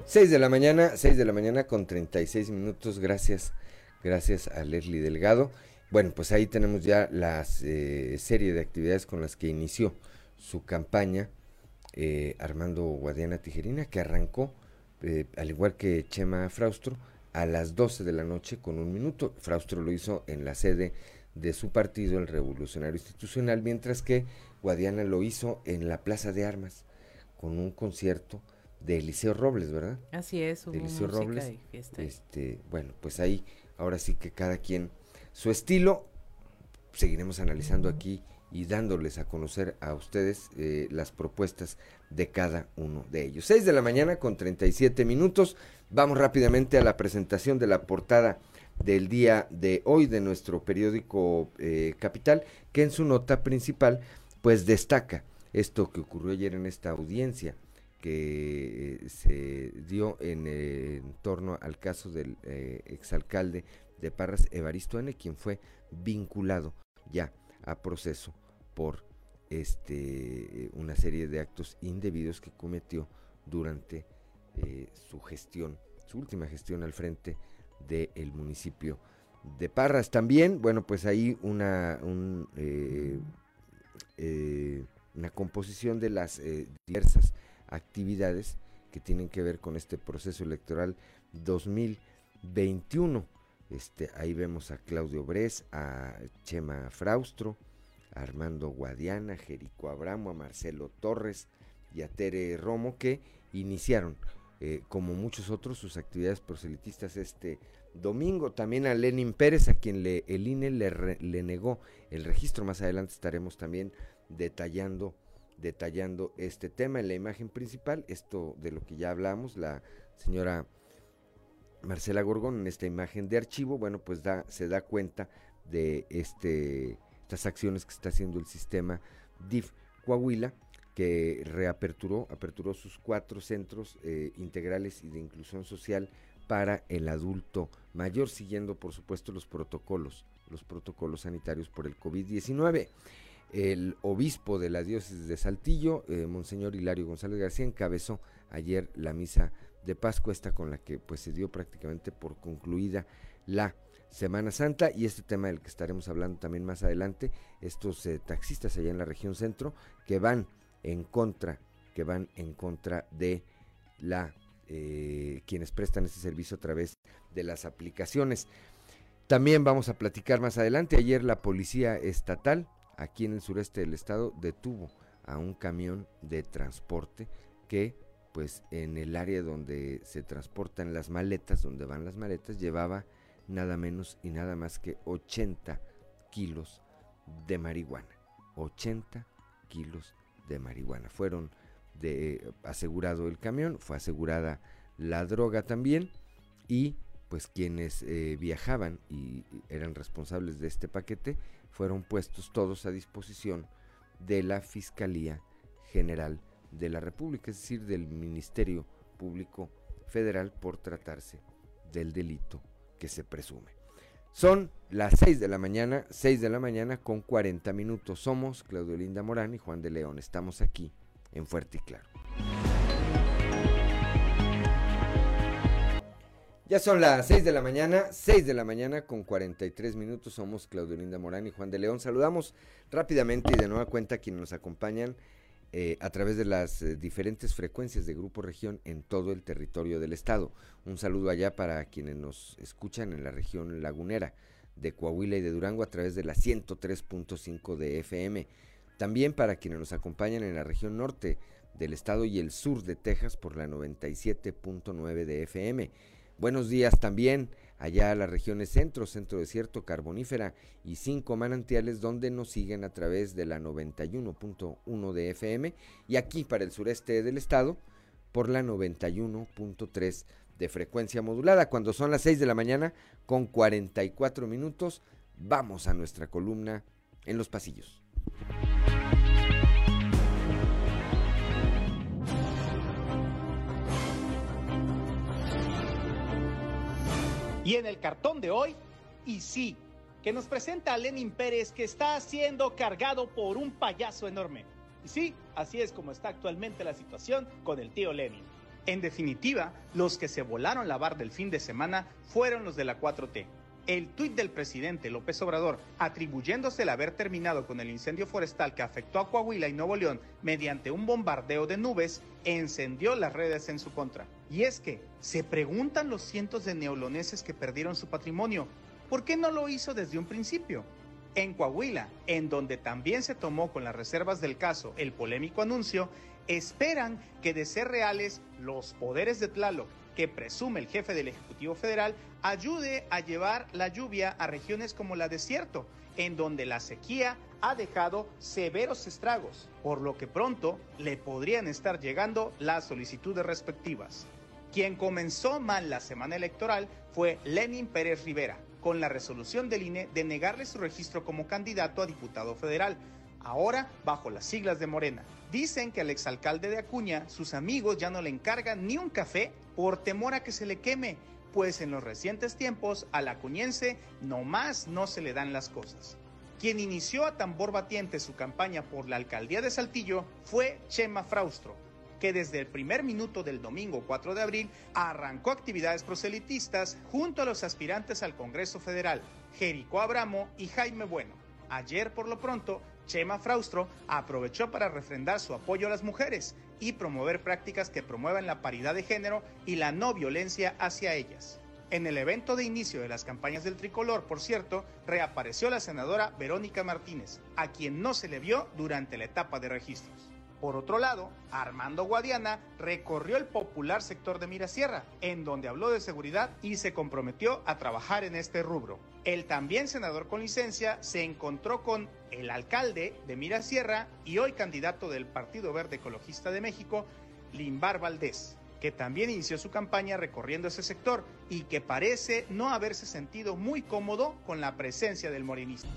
6 de la mañana, 6 de la mañana con 36 minutos. Gracias, gracias a Leslie Delgado. Bueno, pues ahí tenemos ya la eh, serie de actividades con las que inició su campaña eh, Armando Guadiana Tijerina, que arrancó, eh, al igual que Chema Fraustro, a las 12 de la noche con un minuto. Fraustro lo hizo en la sede de su partido, el Revolucionario Institucional, mientras que Guadiana lo hizo en la Plaza de Armas, con un concierto de Eliseo Robles, ¿verdad? Así es, de Eliseo Robles. Este, bueno, pues ahí, ahora sí que cada quien su estilo, seguiremos analizando aquí y dándoles a conocer a ustedes eh, las propuestas de cada uno de ellos. 6 de la mañana con 37 minutos. Vamos rápidamente a la presentación de la portada del día de hoy de nuestro periódico eh, Capital, que en su nota principal pues destaca esto que ocurrió ayer en esta audiencia que eh, se dio en, torno al caso del exalcalde de Parras Evaristo N., quien fue vinculado ya a proceso por este una serie de actos indebidos que cometió durante eh, su gestión, su última gestión al frente del municipio de Parras. También, bueno, pues ahí una, eh, eh, una composición de las diversas actividades que tienen que ver con este proceso electoral 2021. Este, ahí vemos a Claudio Bres, a Chema Fraustro, a Armando Guadiana, Jerico Abramo, a Marcelo Torres y a Tere Romo que iniciaron, eh, como muchos otros, sus actividades proselitistas este domingo. También a Lenin Pérez, a quien le, el INE le, le negó el registro. Más adelante estaremos también detallando detallando este tema en la imagen principal, esto de lo que ya hablamos, la señora Marcela Gorgón en esta imagen de archivo, bueno, pues da, se da cuenta de este, estas acciones que está haciendo el sistema DIF Coahuila, que reaperturó, aperturó sus cuatro centros eh, integrales y de inclusión social para el adulto mayor, siguiendo por supuesto los protocolos, los protocolos sanitarios por el COVID-19. El obispo de la diócesis de Saltillo, eh, Monseñor Hilario González García, encabezó ayer la misa de Pascua, esta con la que pues se dio prácticamente por concluida la Semana Santa y este tema del que estaremos hablando también más adelante, estos eh, taxistas allá en la región centro que van en contra, que van en contra de la eh, quienes prestan este servicio a través de las aplicaciones. También vamos a platicar más adelante. Ayer la policía estatal aquí en el sureste del estado detuvo a un camión de transporte que pues en el área donde se transportan las maletas, donde van las maletas, llevaba nada menos y nada más que 80 kilos de marihuana. 80 kilos de marihuana. Fueron de, asegurado el camión, fue asegurada la droga también y pues quienes eh, viajaban y eran responsables de este paquete fueron puestos todos a disposición de la Fiscalía General de la República, es decir, del Ministerio Público Federal por tratarse del delito que se presume. Son las 6 de la mañana, 6 de la mañana con 40 minutos. Somos Claudio Linda Morán y Juan de León. Estamos aquí en Fuerte y Claro. Ya son las 6 de la mañana, 6 de la mañana con 43 minutos. Somos Claudio Linda Morán y Juan de León. Saludamos rápidamente y de nueva cuenta a quienes nos acompañan eh, a través de las eh, diferentes frecuencias de Grupo Región en todo el territorio del estado. Un saludo allá para quienes nos escuchan en la región lagunera de Coahuila y de Durango a través de la 103.5 de FM. También para quienes nos acompañan en la región norte del estado y el sur de Texas por la 97.9 de FM. Buenos días también allá a las regiones centro, centro desierto, carbonífera y cinco manantiales donde nos siguen a través de la 91.1 de FM y aquí para el sureste del estado por la 91.3 de frecuencia modulada. Cuando son las 6 de la mañana con 44 minutos, vamos a nuestra columna en los pasillos. Y en el cartón de hoy, y sí, que nos presenta a Lenin Pérez que está siendo cargado por un payaso enorme. Y sí, así es como está actualmente la situación con el tío Lenin. En definitiva, los que se volaron la bar del fin de semana fueron los de la 4T. El tuit del presidente López Obrador, atribuyéndose el haber terminado con el incendio forestal que afectó a Coahuila y Nuevo León mediante un bombardeo de nubes, encendió las redes en su contra. Y es que, se preguntan los cientos de neoloneses que perdieron su patrimonio, ¿por qué no lo hizo desde un principio? En Coahuila, en donde también se tomó con las reservas del caso el polémico anuncio, esperan que de ser reales los poderes de Tlaloc que presume el jefe del Ejecutivo Federal ayude a llevar la lluvia a regiones como la desierto, en donde la sequía ha dejado severos estragos, por lo que pronto le podrían estar llegando las solicitudes respectivas. Quien comenzó mal la semana electoral fue Lenin Pérez Rivera, con la resolución del INE de negarle su registro como candidato a diputado federal, ahora bajo las siglas de Morena. Dicen que al exalcalde de Acuña sus amigos ya no le encargan ni un café por temor a que se le queme, pues en los recientes tiempos al acuñense nomás no se le dan las cosas. Quien inició a tambor batiente su campaña por la alcaldía de Saltillo fue Chema Fraustro, que desde el primer minuto del domingo 4 de abril arrancó actividades proselitistas junto a los aspirantes al Congreso Federal, Jericó Abramo y Jaime Bueno. Ayer, por lo pronto, Chema Fraustro aprovechó para refrendar su apoyo a las mujeres y promover prácticas que promuevan la paridad de género y la no violencia hacia ellas. En el evento de inicio de las campañas del tricolor, por cierto, reapareció la senadora Verónica Martínez, a quien no se le vio durante la etapa de registros. Por otro lado, Armando Guadiana recorrió el popular sector de Mirasierra, en donde habló de seguridad y se comprometió a trabajar en este rubro. El también senador con licencia se encontró con el alcalde de Mirasierra y hoy candidato del Partido Verde Ecologista de México, Limbar Valdés, que también inició su campaña recorriendo ese sector y que parece no haberse sentido muy cómodo con la presencia del morenista.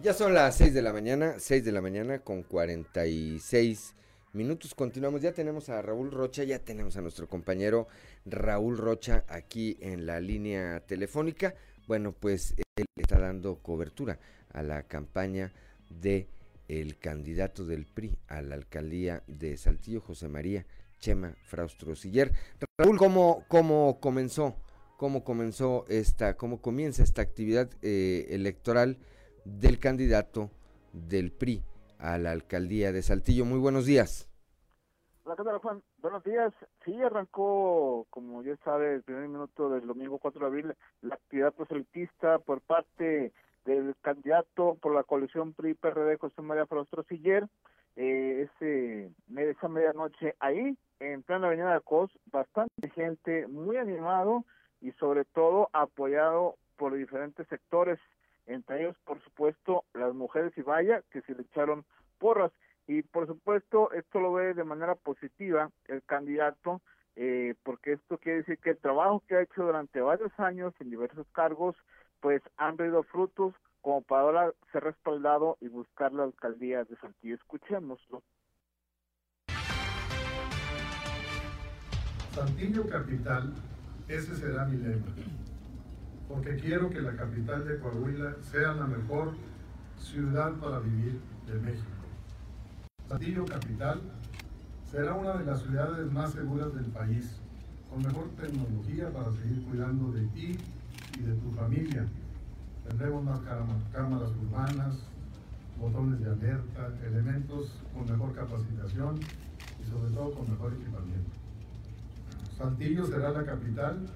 Ya son las 6 de la mañana, 6 de la mañana con 46 minutos. Continuamos, ya tenemos a Raúl Rocha, ya tenemos a nuestro compañero Raúl Rocha aquí en la línea telefónica. Bueno, pues él está dando cobertura a la campaña de el candidato del PRI a la alcaldía de Saltillo, José María Chema Fraustro Siller. Raúl, ¿cómo, cómo comenzó? ¿Cómo comenzó esta, cómo comienza esta actividad eh, electoral? Del candidato del PRI a la alcaldía de Saltillo. Muy buenos días. Hola, ¿qué? Buenos días. Sí, arrancó, como ya sabe, el primer minuto del domingo 4 de abril, la actividad proselitista por parte del candidato por la coalición PRI-PRD, José María Frostro Siller, eh, ese, esa medianoche ahí, en plena avenida de Cos, bastante gente, muy animado y sobre todo apoyado por diferentes sectores entre ellos, por supuesto, las mujeres y vaya, que se le echaron porras. Y por supuesto, esto lo ve de manera positiva el candidato, eh, porque esto quiere decir que el trabajo que ha hecho durante varios años en diversos cargos, pues han dado frutos como para ahora ser respaldado y buscar la alcaldía de Saltillo. Escuchémoslo. Saltillo Capital, ese será mi lema porque quiero que la capital de Coahuila sea la mejor ciudad para vivir de México. Saltillo Capital será una de las ciudades más seguras del país, con mejor tecnología para seguir cuidando de ti y de tu familia. Tendremos más cámaras urbanas, botones de alerta, elementos con mejor capacitación y sobre todo con mejor equipamiento. Saltillo será la capital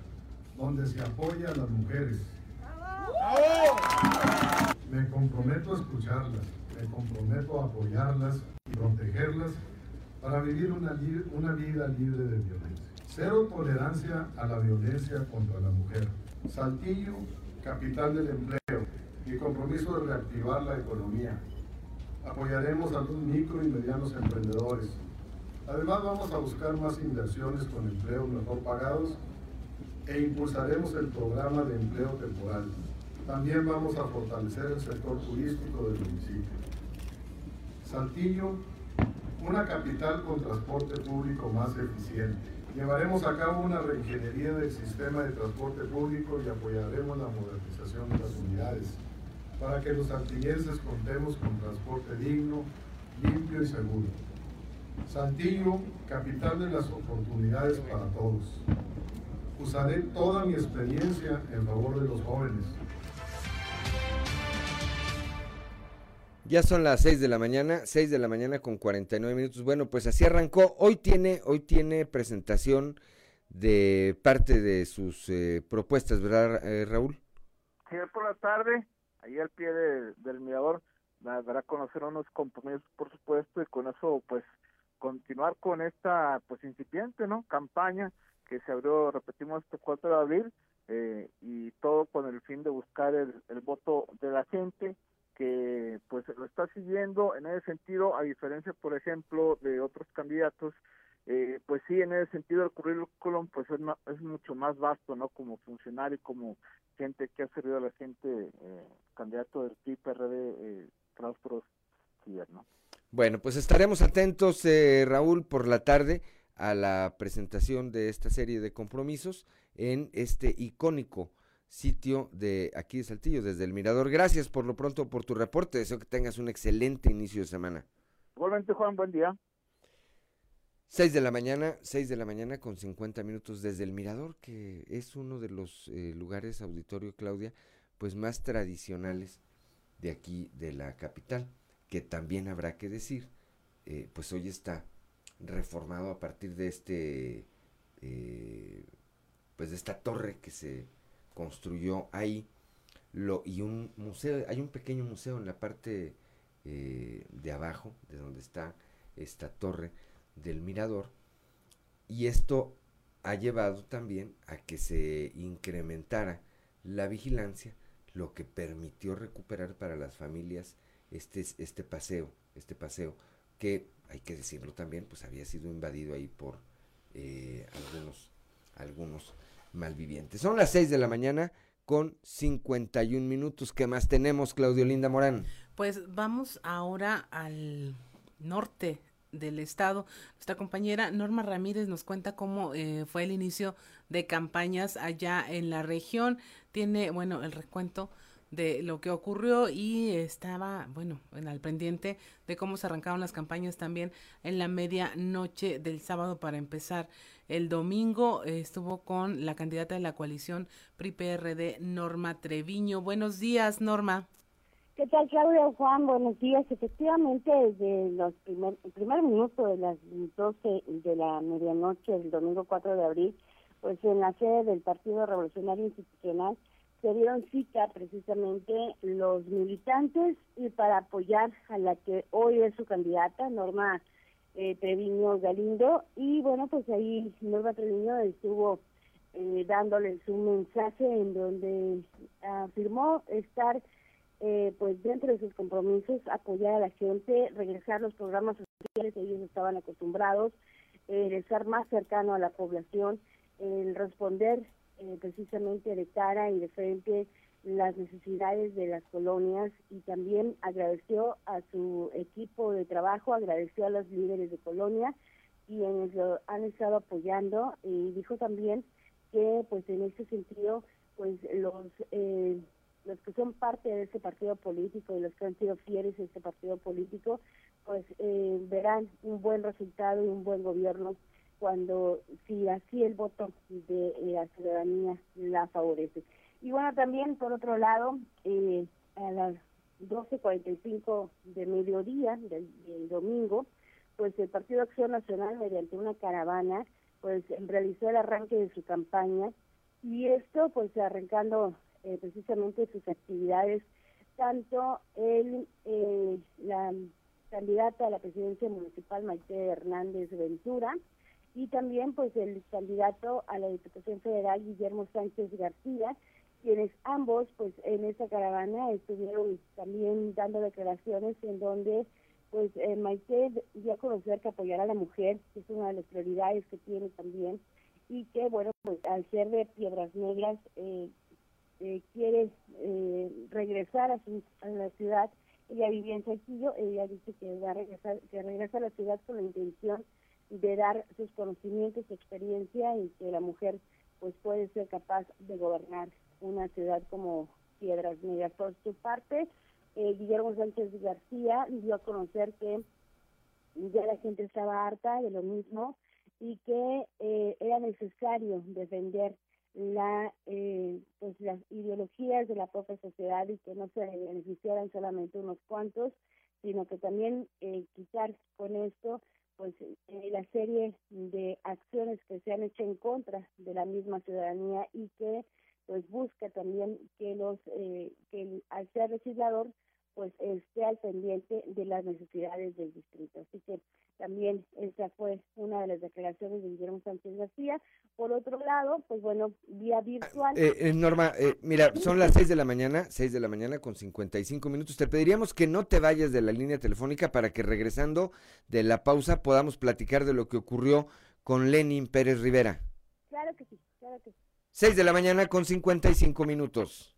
donde se apoya a las mujeres. Me comprometo a escucharlas, me comprometo a apoyarlas y protegerlas para vivir una, una vida libre de violencia. Cero tolerancia a la violencia contra la mujer. Saltillo, capital del empleo. Mi compromiso de reactivar la economía. Apoyaremos a los micro y medianos emprendedores. Además vamos a buscar más inversiones con empleos mejor pagados e impulsaremos el programa de empleo temporal. También vamos a fortalecer el sector turístico del municipio. Saltillo, una capital con transporte público más eficiente. Llevaremos a cabo una reingeniería del sistema de transporte público y apoyaremos la modernización de las unidades para que los saltillenses contemos con transporte digno limpio y seguro. Saltillo, capital de las oportunidades para todos. Usaré toda mi experiencia en favor de los jóvenes. Ya son las 6 de la mañana, 6 de la mañana con 49 minutos. Bueno, pues así arrancó. Hoy tiene, hoy tiene presentación de parte de sus eh, propuestas, ¿verdad, eh, Raúl? Sí, por la tarde, ahí al pie del mirador, dará a conocer unos compromisos, por supuesto, y con eso, pues, continuar con esta, pues, incipiente, ¿no? Campaña que se abrió, repetimos, este 4 de abril, eh, y todo con el fin de buscar el, el voto de la gente que pues lo está siguiendo en ese sentido, a diferencia, por ejemplo, de otros candidatos, eh, pues sí, en ese sentido el currículum pues es, es mucho más vasto, ¿no? Como funcionario, como gente que ha servido a la gente, eh, candidato del PRD, eh, Claustros, ¿no? Bueno, pues estaremos atentos, eh, Raúl, por la tarde a la presentación de esta serie de compromisos en este icónico sitio de aquí de Saltillo, desde el Mirador. Gracias por lo pronto por tu reporte. Deseo que tengas un excelente inicio de semana. Igualmente, Juan, buen día. 6 de la mañana, 6 de la mañana con 50 minutos desde el Mirador, que es uno de los eh, lugares, auditorio Claudia, pues más tradicionales de aquí de la capital, que también habrá que decir, eh, pues hoy está reformado a partir de este, eh, pues de esta torre que se construyó ahí. Lo, y un museo, hay un pequeño museo en la parte eh, de abajo, de donde está esta torre del mirador, y esto ha llevado también a que se incrementara la vigilancia, lo que permitió recuperar para las familias este, este paseo, este paseo, que hay que decirlo también, pues había sido invadido ahí por eh, algunos, algunos malvivientes. Son las 6 de la mañana con 51 minutos. ¿Qué más tenemos, Claudio Linda Morán? Pues vamos ahora al norte del estado. Nuestra compañera Norma Ramírez nos cuenta cómo eh, fue el inicio de campañas allá en la región. Tiene, bueno, el recuento de lo que ocurrió y estaba, bueno, en al pendiente de cómo se arrancaron las campañas también en la medianoche del sábado para empezar. El domingo estuvo con la candidata de la coalición PRI-PRD, Norma Treviño. Buenos días, Norma. ¿Qué tal, Claudia Juan? Buenos días. Efectivamente, desde los primer, el primer minuto de las 12 de la medianoche del domingo 4 de abril, pues en la sede del Partido Revolucionario Institucional se dieron cita precisamente los militantes y para apoyar a la que hoy es su candidata, Norma eh, Treviño Galindo. Y bueno, pues ahí Norma Treviño estuvo eh, dándoles un mensaje en donde afirmó estar eh, pues dentro de sus compromisos, apoyar a la gente, regresar los programas sociales, ellos estaban acostumbrados, eh, estar más cercano a la población, el responder eh, precisamente de cara y de frente las necesidades de las colonias y también agradeció a su equipo de trabajo, agradeció a los líderes de colonia en lo han estado apoyando y dijo también que pues en ese sentido pues los eh, los que son parte de este partido político y los que han sido fieles a este partido político pues eh, verán un buen resultado y un buen gobierno cuando si así el voto de la ciudadanía la favorece. Y bueno, también por otro lado, eh, a las 12.45 de mediodía del, domingo, pues el Partido Acción Nacional, mediante una caravana, pues realizó el arranque de su campaña y esto pues arrancando eh, precisamente sus actividades, tanto el, eh, la candidata a la presidencia municipal Maite Hernández Ventura, y también pues el candidato a la Diputación Federal Guillermo Sánchez García, quienes ambos pues en esta caravana estuvieron también dando declaraciones en donde pues eh, Maite dio a conocer que apoyar a la mujer, es una de las prioridades que tiene también, y que bueno pues al ser de Piedras Negras eh, eh, quiere regresar a, su, a la ciudad, ella vivía en Saltillo, ella dice que va a regresar, que regresa a la ciudad con la intención de dar sus conocimientos, su experiencia y que la mujer pues puede ser capaz de gobernar una ciudad como Piedras Negras. Por su parte, eh, Guillermo Sánchez García dio a conocer que ya la gente estaba harta de lo mismo y que eh, era necesario defender la eh, pues las ideologías de la propia sociedad y que no se beneficiaran solamente unos cuantos sino que también eh, quitar con esto pues eh, la serie de acciones que se han hecho en contra de la misma ciudadanía y que pues busca también que los eh, que al ser legislador pues esté al pendiente de las necesidades del distrito. Así que también esa fue una de las declaraciones de Guillermo Sánchez García. Por otro lado, pues bueno, vía virtual. Eh, eh, Norma, eh, mira, son las 6 de la mañana, 6 de la mañana con 55 minutos. Te pediríamos que no te vayas de la línea telefónica para que regresando de la pausa podamos platicar de lo que ocurrió con Lenin Pérez Rivera. Claro que sí, claro que sí. 6 de la mañana con 55 minutos.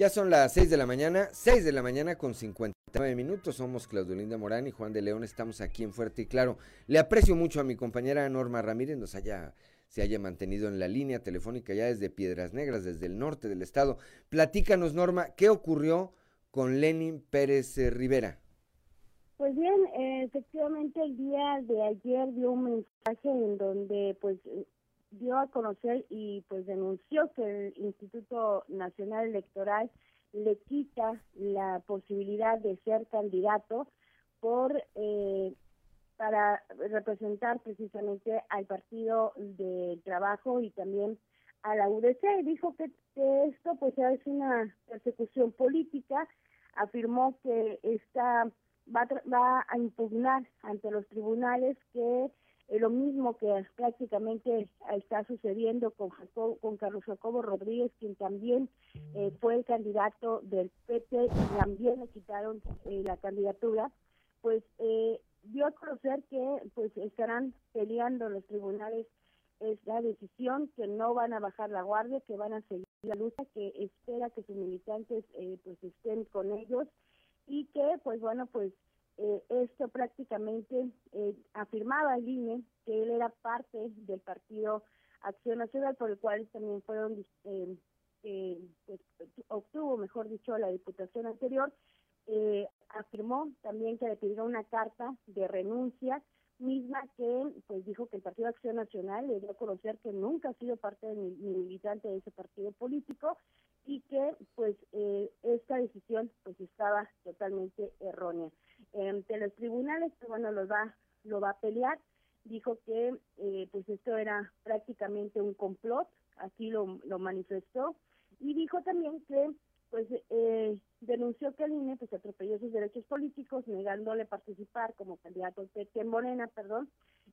Ya son las 6 de la mañana, 6 de la mañana con 59 minutos. Somos Claudio Linda Morán y Juan de León. Estamos aquí en Fuerte y Claro. Le aprecio mucho a mi compañera Norma Ramírez, nos haya, se haya mantenido en la línea telefónica ya desde Piedras Negras, desde el norte del estado. Platícanos, Norma, ¿qué ocurrió con Lenin Pérez eh, Rivera? Pues bien, eh, efectivamente el día de ayer dio un mensaje en donde pues dio a conocer y pues denunció que el Instituto Nacional Electoral le quita la posibilidad de ser candidato por eh, para representar precisamente al Partido de Trabajo y también a la UDC. Dijo que, que esto pues es una persecución política, afirmó que esta va, va a impugnar ante los tribunales que lo mismo que prácticamente está sucediendo con, con Carlos Jacobo Rodríguez, quien también eh, fue el candidato del PT y también le quitaron eh, la candidatura, pues dio a conocer que pues estarán peleando los tribunales esta decisión, que no van a bajar la guardia, que van a seguir la lucha, que espera que sus militantes pues estén con ellos y que pues bueno pues eh, esto prácticamente eh, afirmaba el INE que él era parte del partido Acción Nacional, por el cual también fueron, eh, eh pues, obtuvo, mejor dicho, la diputación anterior. afirmó también que le pidió una carta de renuncia misma que pues dijo que el Partido Acción Nacional le dio a conocer que nunca ha sido parte de ni, militante de ese partido político y que pues eh, esta decisión pues estaba totalmente errónea. Ante los tribunales, pues bueno, lo va, lo va a pelear, dijo que eh, pues esto era prácticamente un complot, así lo, lo manifestó, y dijo también que pues eh, denunció que el INE pues atropelló sus derechos políticos negándole participar como candidato de Morena, perdón,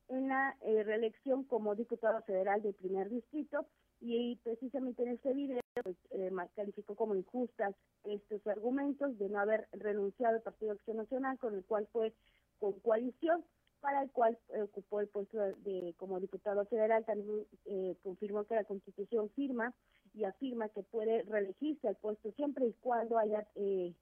en la eh, reelección como diputado federal del primer distrito. Y, precisamente en este video pues eh, calificó como injustas estos argumentos de no haber renunciado al Partido Acción Nacional con el cual fue con coalición para el cual ocupó el puesto de, como diputado federal, también eh, confirmó que la Constitución firma y afirma que puede reelegirse al puesto siempre y cuando haya eh,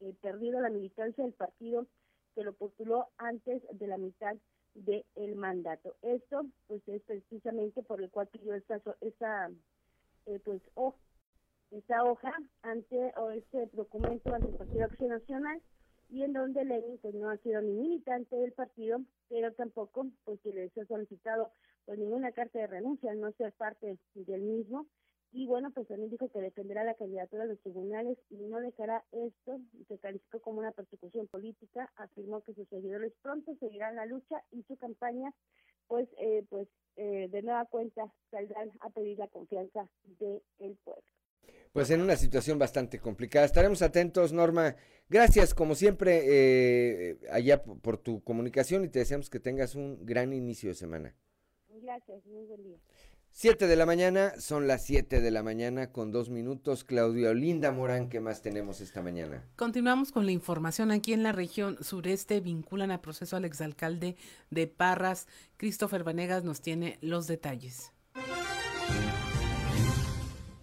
eh, perdido la militancia del partido que lo postuló antes de la mitad del mandato. Esto pues es precisamente por el cual pidió esta, esa pues hoja, esta hoja ante o este documento ante el Partido Acción Nacional y en donde Lenin pues no ha sido ni militante del partido, pero tampoco pues se les ha solicitado pues ninguna carta de renuncia, no ser parte del mismo. Y bueno, pues también dijo que defenderá la candidatura de los tribunales y no dejará esto, se calificó como una persecución política, afirmó que sus seguidores pronto seguirán la lucha y su campaña, pues, eh, pues eh, de nueva cuenta saldrán a pedir la confianza del pueblo pues en una situación bastante complicada. Estaremos atentos, Norma. Gracias, como siempre, eh, allá por, tu comunicación y te deseamos que tengas un gran inicio de semana. Gracias, muy buen día. Siete de la mañana, son las siete de la mañana con dos minutos. Claudia Olinda Morán, ¿qué más tenemos esta mañana? Continuamos con la información. Aquí en la región sureste vinculan a proceso al exalcalde de Parras. Christopher Vanegas nos tiene los detalles.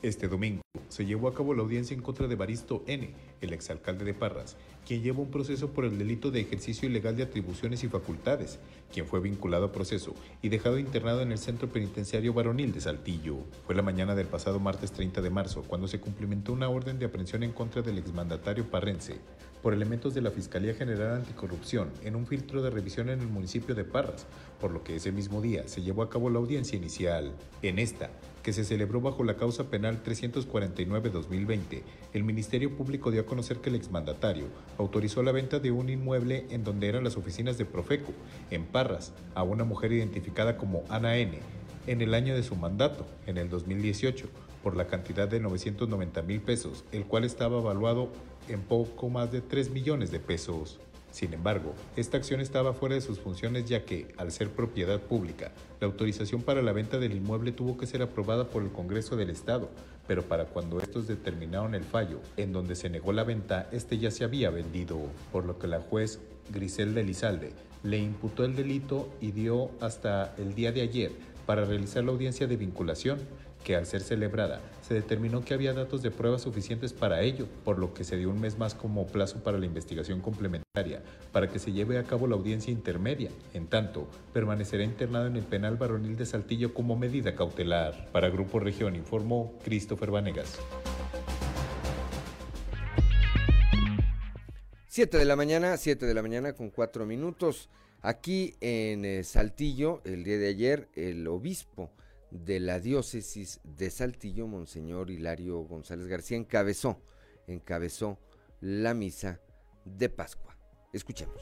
Este domingo se llevó a cabo la audiencia en contra de Baristo N., el exalcalde de Parras, quien lleva un proceso por el delito de ejercicio ilegal de atribuciones y facultades, quien fue vinculado a proceso y dejado internado en el Centro Penitenciario Varonil de Saltillo. Fue la mañana del pasado martes 30 de marzo cuando se cumplimentó una orden de aprehensión en contra del exmandatario parrense por elementos de la Fiscalía General Anticorrupción en un filtro de revisión en el municipio de Parras, por lo que ese mismo día se llevó a cabo la audiencia inicial. En esta, que se celebró bajo la causa penal 349-2020, el Ministerio Público dio a conocer que el exmandatario autorizó la venta de un inmueble en donde eran las oficinas de Profeco, en Parras, a una mujer identificada como Ana N., en el año de su mandato, en el 2018, por la cantidad de 990 mil pesos, el cual estaba evaluado en poco más de 3 millones de pesos. Sin embargo, esta acción estaba fuera de sus funciones ya que, al ser propiedad pública, la autorización para la venta del inmueble tuvo que ser aprobada por el Congreso del Estado, pero para cuando estos determinaron el fallo, en donde se negó la venta, este ya se había vendido, por lo que la juez Griselda Elizalde le imputó el delito y dio hasta el día de ayer para realizar la audiencia de vinculación, que al ser celebrada se determinó que había datos de pruebas suficientes para ello, por lo que se dio un mes más como plazo para la investigación complementaria, para que se lleve a cabo la audiencia intermedia. En tanto, permanecerá internado en el penal varonil de Saltillo como medida cautelar. Para Grupo Región informó Christopher Vanegas. 7 de la mañana, 7 de la mañana con 4 minutos. Aquí en eh, Saltillo, el día de ayer, el obispo de la diócesis de Saltillo, Monseñor Hilario González García, encabezó, encabezó la misa de Pascua. Escuchemos.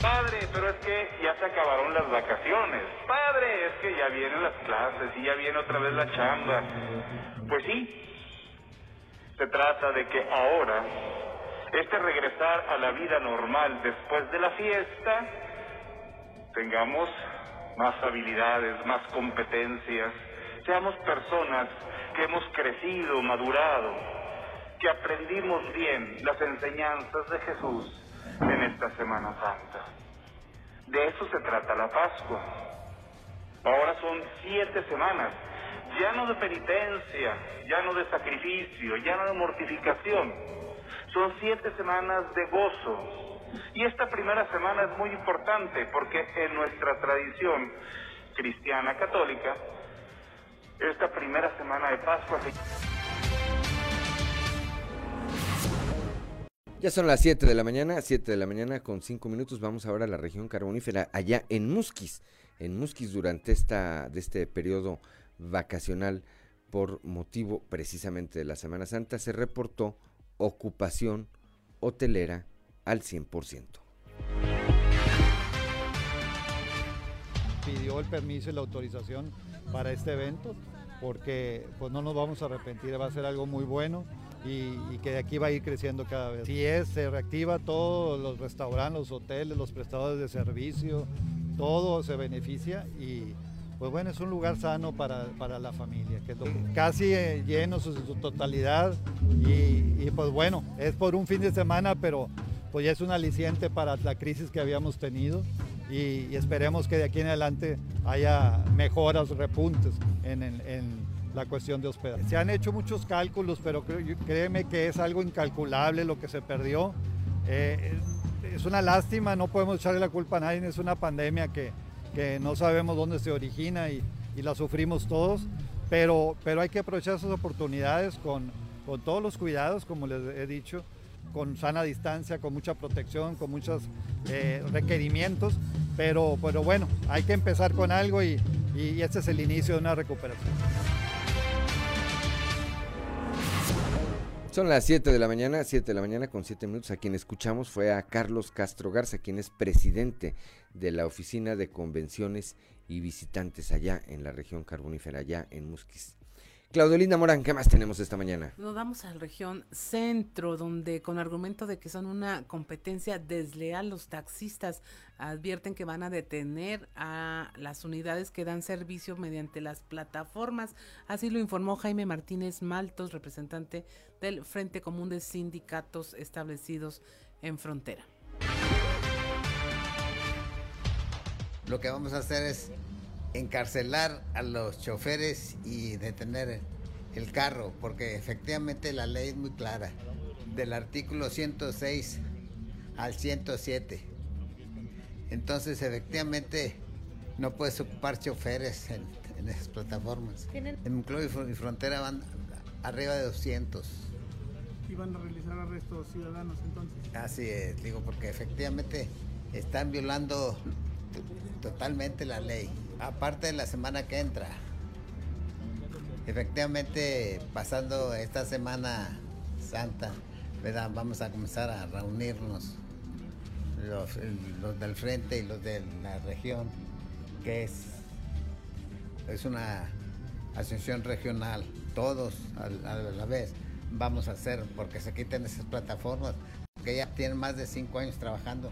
Padre, pero es que ya se acabaron las vacaciones. Padre, es que ya vienen las clases y ya viene otra vez la chamba. Pues sí, se trata de que ahora, este regresar a la vida normal después de la fiesta, tengamos más habilidades, más competencias, seamos personas que hemos crecido, madurado, que aprendimos bien las enseñanzas de Jesús en esta Semana Santa. De eso se trata la Pascua. Ahora son siete semanas, ya no de penitencia, ya no de sacrificio, ya no de mortificación. Son siete semanas de gozo, y esta primera semana es muy importante porque en nuestra tradición cristiana católica, esta primera semana de Pascua Ya son las 7 de la mañana, 7 de la mañana con 5 minutos. Vamos ahora a la región carbonífera, allá en Musquis. En Musquis durante esta, de este periodo vacacional por motivo precisamente de la Semana Santa se reportó ocupación hotelera al 100%. Pidió el permiso y la autorización para este evento porque pues no nos vamos a arrepentir, va a ser algo muy bueno y, que de aquí va a ir creciendo cada vez. Si es, se reactiva todos los restaurantes, los hoteles, los prestadores de servicio, todo se beneficia y pues bueno, es un lugar sano para, la familia, que casi eh, lleno en su totalidad y pues bueno, es por un fin de semana, pero pues ya es un aliciente para la crisis que habíamos tenido y, esperemos que de aquí en adelante haya mejoras, repuntes en, la cuestión de hospedaje. Se han hecho muchos cálculos, pero créeme que es algo incalculable lo que se perdió. Eh, es una lástima, no podemos echarle la culpa a nadie, es una pandemia que, no sabemos dónde se origina y, la sufrimos todos, pero, pero hay que aprovechar esas oportunidades con, con todos los cuidados, como les he dicho, con sana distancia, con mucha protección, con muchos eh, requerimientos, pero, pero bueno, hay que empezar con algo y, y este es el inicio de una recuperación. Son las 7 de la mañana, 7 de la mañana con 7 minutos. A quien escuchamos fue a Carlos Castro Garza, quien es presidente de la Oficina de Convenciones y Visitantes allá en la región carbonífera, allá en Musquis. Claudelinda Morán, ¿qué más tenemos esta mañana? Nos vamos a la región centro, donde con argumento de que son una competencia desleal, los taxistas advierten que van a detener a las unidades que dan servicio mediante las plataformas. Así lo informó Jaime Martínez Maltos, representante del Frente Común de Sindicatos establecidos en frontera. Lo que vamos a hacer es encarcelar a los choferes y detener el carro, porque efectivamente la ley es muy clara, del artículo 106 al 107. Entonces, efectivamente, no puedes ocupar choferes en, esas plataformas. En Monclova y Frontera van arriba de 200. ¿Y van a realizar arrestos ciudadanos entonces? Así es, digo, porque efectivamente están violando totalmente la ley. Aparte de la semana que entra, efectivamente pasando esta semana santa, ¿verdad? vamos a comenzar a reunirnos los, los, del frente y los de la región, que es, es una asociación regional, todos a, la vez vamos a hacer, porque se quiten esas plataformas, que ya tienen más de cinco años trabajando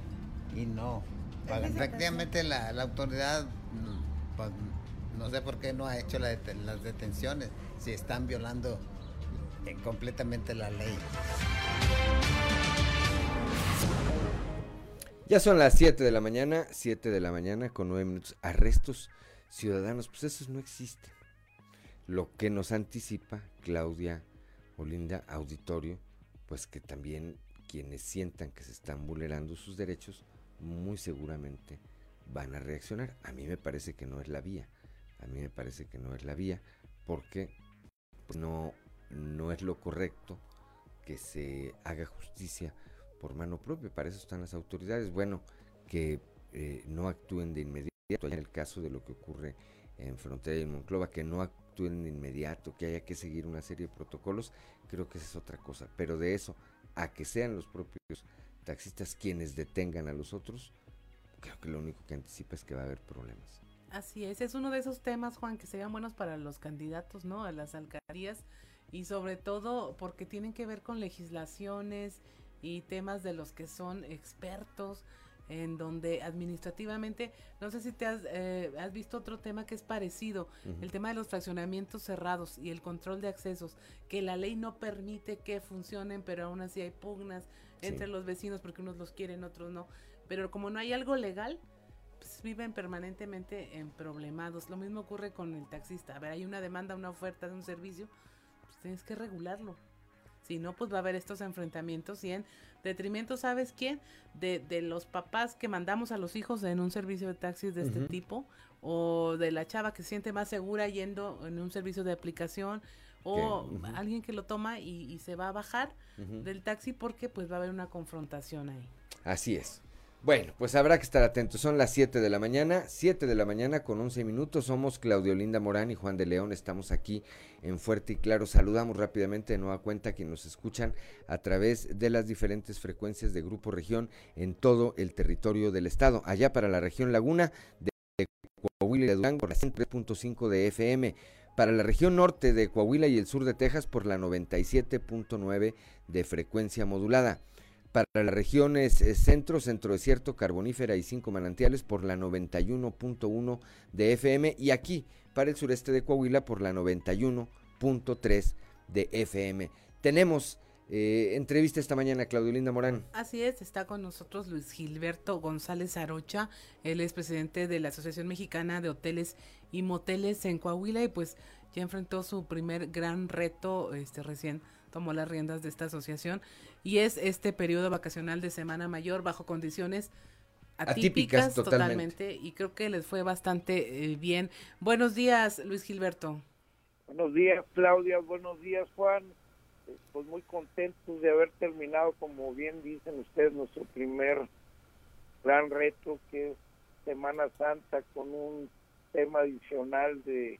y no Efectivamente la, autoridad, pues, no sé por qué no ha hecho las detenciones, si están violando eh, completamente la ley. Ya son las 7 de la mañana, 7 de la mañana con 9 minutos. Arrestos ciudadanos, pues esos no existen. Lo que nos anticipa Claudia Olinda Auditorio, pues que también quienes sientan que se están vulnerando sus derechos, muy seguramente van a reaccionar. A mí me parece que no es la vía. A mí me parece que no es la vía porque pues, no, no es lo correcto que se haga justicia por mano propia. Para eso están las autoridades. Bueno, que eh, no actúen de inmediato. En el caso de lo que ocurre en Frontera y Monclova, que no actúen de inmediato, que haya que seguir una serie de protocolos, creo que esa es otra cosa. Pero de eso a que sean los propios taxistas quienes detengan a los otros, creo que lo único que anticipa es que va a haber problemas. Así es, es uno de esos temas, Juan, que serían buenos para los candidatos, ¿no? A las alcaldías y sobre todo porque tienen que ver con legislaciones y temas de los que son expertos en donde administrativamente, no sé si te has, eh, has visto otro tema que es parecido, el tema de los fraccionamientos cerrados y el control de accesos, que la ley no permite que funcionen, pero aún así hay pugnas entre los vecinos porque unos los quieren, otros no. Pero como no hay algo legal, pues viven permanentemente en problemados. Lo mismo ocurre con el taxista. A ver, hay una demanda, una oferta de un servicio, pues tienes que regularlo. Si no, pues va a haber estos enfrentamientos y en detrimento, ¿sabes quién? De, de los papás que mandamos a los hijos en un servicio de taxis de este tipo o de la chava que se siente más segura yendo en un servicio de aplicación o alguien que lo toma y, se va a bajar del taxi porque pues va a haber una confrontación ahí. Así es. Bueno, pues habrá que estar atentos. Son las 7 de la mañana, 7 de la mañana con 11 minutos. Somos Claudio Linda Morán y Juan de León. Estamos aquí en Fuerte y Claro. Saludamos rápidamente de nueva cuenta a quienes nos escuchan a través de las diferentes frecuencias de Grupo Región en todo el territorio del estado. Allá para la región Laguna de Coahuila y de Durango por la 103.5 de FM para la región norte de Coahuila y el sur de Texas por la 97.9 de frecuencia modulada. Para las regiones eh, centro, centro desierto, carbonífera y cinco manantiales por la 91.1 de FM y aquí para el sureste de Coahuila por la 91.3 de FM. Tenemos eh, entrevista esta mañana, Claudio Linda Morán. Así es, está con nosotros Luis Gilberto González Arocha, él es presidente de la Asociación Mexicana de Hoteles y Moteles en Coahuila y pues ya enfrentó su primer gran reto, este recién tomó las riendas de esta asociación y es este periodo vacacional de Semana Mayor bajo condiciones atípicas, totalmente. y creo que les fue bastante eh, bien. Buenos días, Luis Gilberto. Buenos días, Claudia. Buenos días, Juan pues muy contentos de haber terminado, como bien dicen ustedes, nuestro primer gran reto que es Semana Santa con un tema adicional de,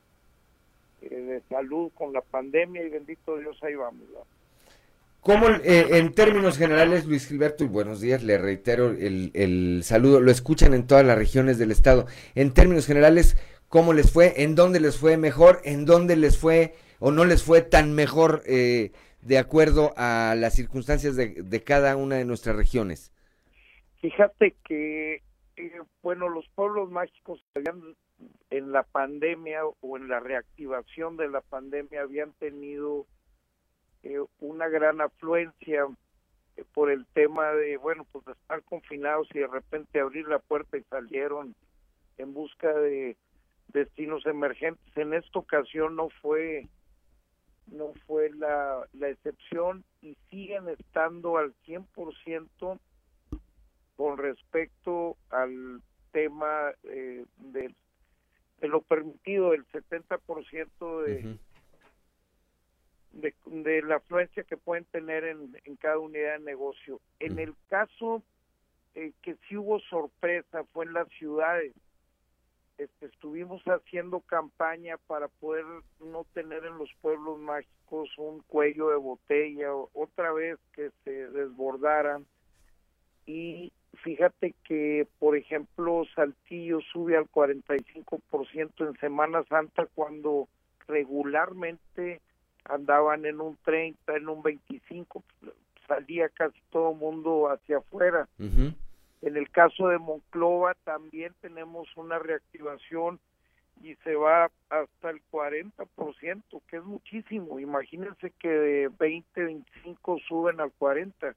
eh, de salud con la pandemia y bendito Dios ahí vamos. ¿Cómo, eh, en términos generales, Luis Gilberto, y buenos días, le reitero el, el, saludo, lo escuchan en todas las regiones del estado. En términos generales, ¿cómo les fue? ¿En dónde les fue mejor? ¿En dónde les fue o no les fue tan mejor eh, de acuerdo a las circunstancias de, de cada una de nuestras regiones? Fíjate que, eh, bueno, los pueblos mágicos habían, en la pandemia o en la reactivación de la pandemia habían tenido eh, una gran afluencia eh, por el tema de, bueno, pues de estar confinados y de repente abrir la puerta y salieron en busca de destinos emergentes. En esta ocasión no fue no fue la, la excepción y siguen estando al 100% con respecto al tema eh, de, de, lo permitido, el 70% de, de, de, la afluencia que pueden tener en, en cada unidad de negocio. En el caso eh, que sí hubo sorpresa fue en las ciudades. Este, estuvimos haciendo campaña para poder no tener en los pueblos mágicos un cuello de botella otra vez que se desbordaran y fíjate que por ejemplo Saltillo sube al 45% en Semana Santa cuando regularmente andaban en un 30, en un 25, salía casi todo el mundo hacia afuera. En el caso de Monclova también tenemos una reactivación y se va hasta el 40%, que es muchísimo. Imagínense que de 20, 25 suben al 40.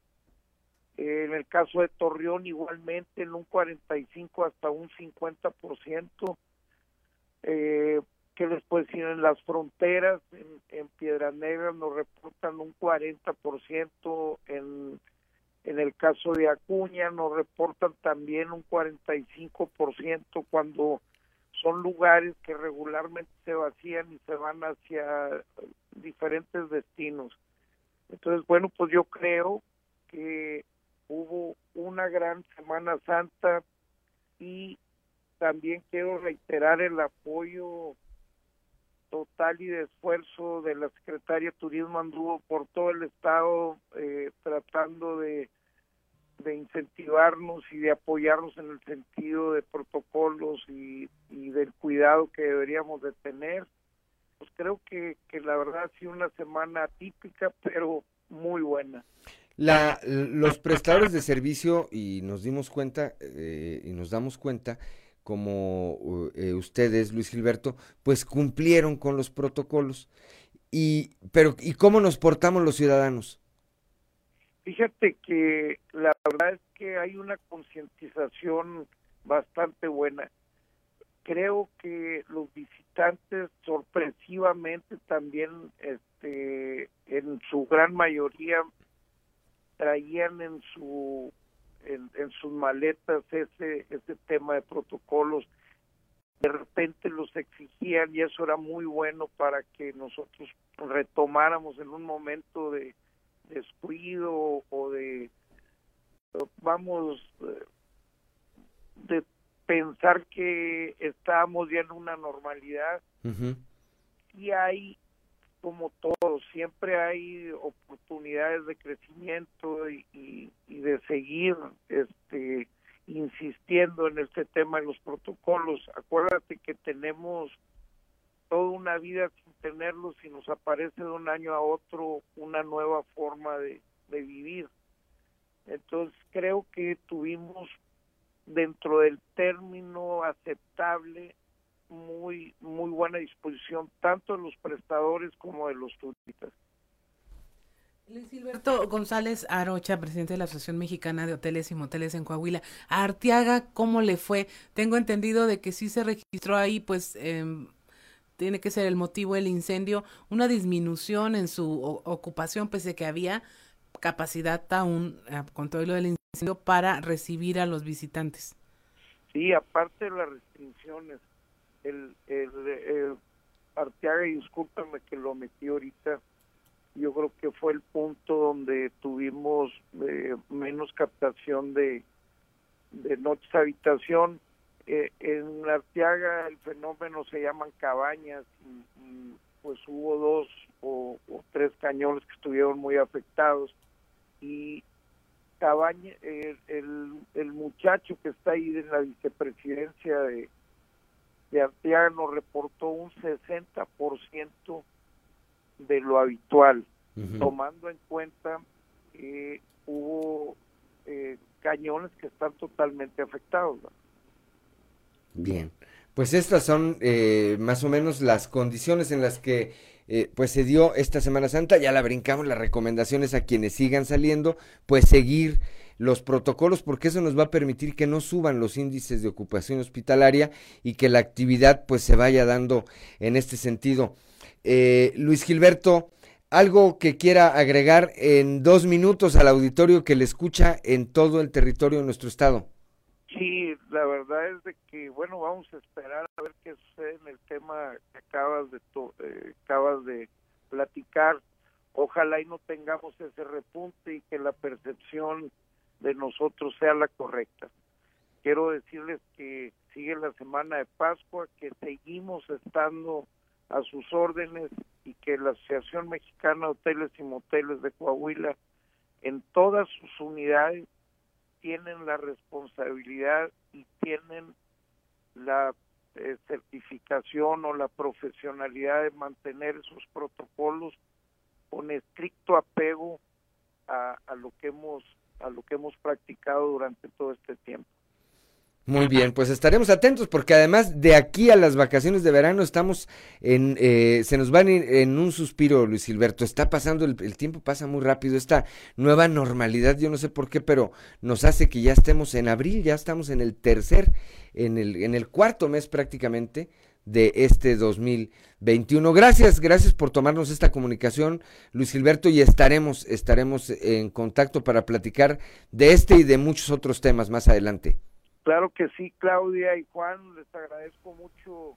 En el caso de Torreón igualmente en un 45 hasta un 50%. Eh, que después en las fronteras, en, en Piedras Negras nos reportan un 40%, en en el caso de Acuña nos reportan también un 45% cuando son lugares que regularmente se vacían y se van hacia diferentes destinos. Entonces, bueno, pues yo creo que hubo una gran Semana Santa y también quiero reiterar el apoyo total y de esfuerzo de la Secretaría de Turismo anduvo por todo el estado eh, tratando de, incentivarnos y de apoyarnos en el sentido de protocolos y, y del cuidado que deberíamos de tener. Pues creo que, que la verdad ha sido una semana típica, pero muy buena. La, los prestadores de servicio, y nos dimos cuenta, eh, y nos damos cuenta, como eh, ustedes, Luis Gilberto, pues cumplieron con los protocolos. Y, pero, ¿y cómo nos portamos los ciudadanos? Fíjate que la verdad es que hay una concientización bastante buena. Creo que los visitantes sorpresivamente también, este, en su gran mayoría, traían en su en, en sus maletas ese, ese tema de protocolos. De repente los exigían y eso era muy bueno para que nosotros retomáramos en un momento de descuido o de, vamos, de pensar que estábamos ya en una normalidad. Y hay como todo, siempre hay oportunidades de crecimiento y, de seguir este insistiendo en este tema de los protocolos. Acuérdate que tenemos toda una vida sin tenerlos y nos aparece de un año a otro una nueva forma de vivir. Entonces creo que tuvimos dentro del término aceptable muy muy buena disposición tanto de los prestadores como de los turistas. Luis Gilberto González Arocha, presidente de la Asociación Mexicana de Hoteles y Moteles en Coahuila. A Arteaga, ¿cómo le fue? Tengo entendido de que sí se registró ahí, pues eh, tiene que ser el motivo del incendio, una disminución en su ocupación, pese a que había capacidad aún, eh, con todo lo del incendio, para recibir a los visitantes. Sí, aparte de las restricciones, el, el, el Arteaga, y discúlpame que lo metí ahorita, yo creo que fue el punto donde tuvimos eh, menos captación de, de noches habitación. Eh, en Arteaga el fenómeno se llaman cabañas y, pues hubo dos o, tres cañones que estuvieron muy afectados y cabaña el, el, el muchacho que está ahí en la vicepresidencia de, de Arteaga nos reportó un 60% de lo habitual, tomando en cuenta que hubo eh, cañones que están totalmente afectados. Bien, pues estas son eh, más o menos las condiciones en las que eh, pues se dio esta Semana Santa, ya la brincamos, las recomendaciones a quienes sigan saliendo, pues seguir los protocolos porque eso nos va a permitir que no suban los índices de ocupación hospitalaria y que la actividad pues se vaya dando en este sentido. Eh, Luis Gilberto, algo que quiera agregar en dos minutos al auditorio que le escucha en todo el territorio de nuestro estado. Sí, la verdad es de que, bueno, vamos a esperar a ver qué sucede en el tema que acabas de, eh, acabas de platicar. Ojalá y no tengamos ese repunte y que la percepción de nosotros sea la correcta. Quiero decirles que sigue la semana de Pascua, que seguimos estando a sus órdenes y que la Asociación Mexicana de Hoteles y Moteles de Coahuila en todas sus unidades tienen la responsabilidad y tienen la eh, certificación o la profesionalidad de mantener esos protocolos con estricto apego a, a lo que hemos a lo que hemos practicado durante todo este tiempo. Muy bien, pues estaremos atentos porque además de aquí a las vacaciones de verano estamos en, eh, se nos van en un suspiro, Luis Gilberto. Está pasando, el, el, tiempo pasa muy rápido. Esta nueva normalidad, yo no sé por qué, pero nos hace que ya estemos en abril, ya estamos en el tercer, en el, en el cuarto mes prácticamente de este 2021. Gracias, gracias por tomarnos esta comunicación, Luis Gilberto, y estaremos, estaremos en contacto para platicar de este y de muchos otros temas más adelante. Claro que sí, Claudia y Juan, les agradezco mucho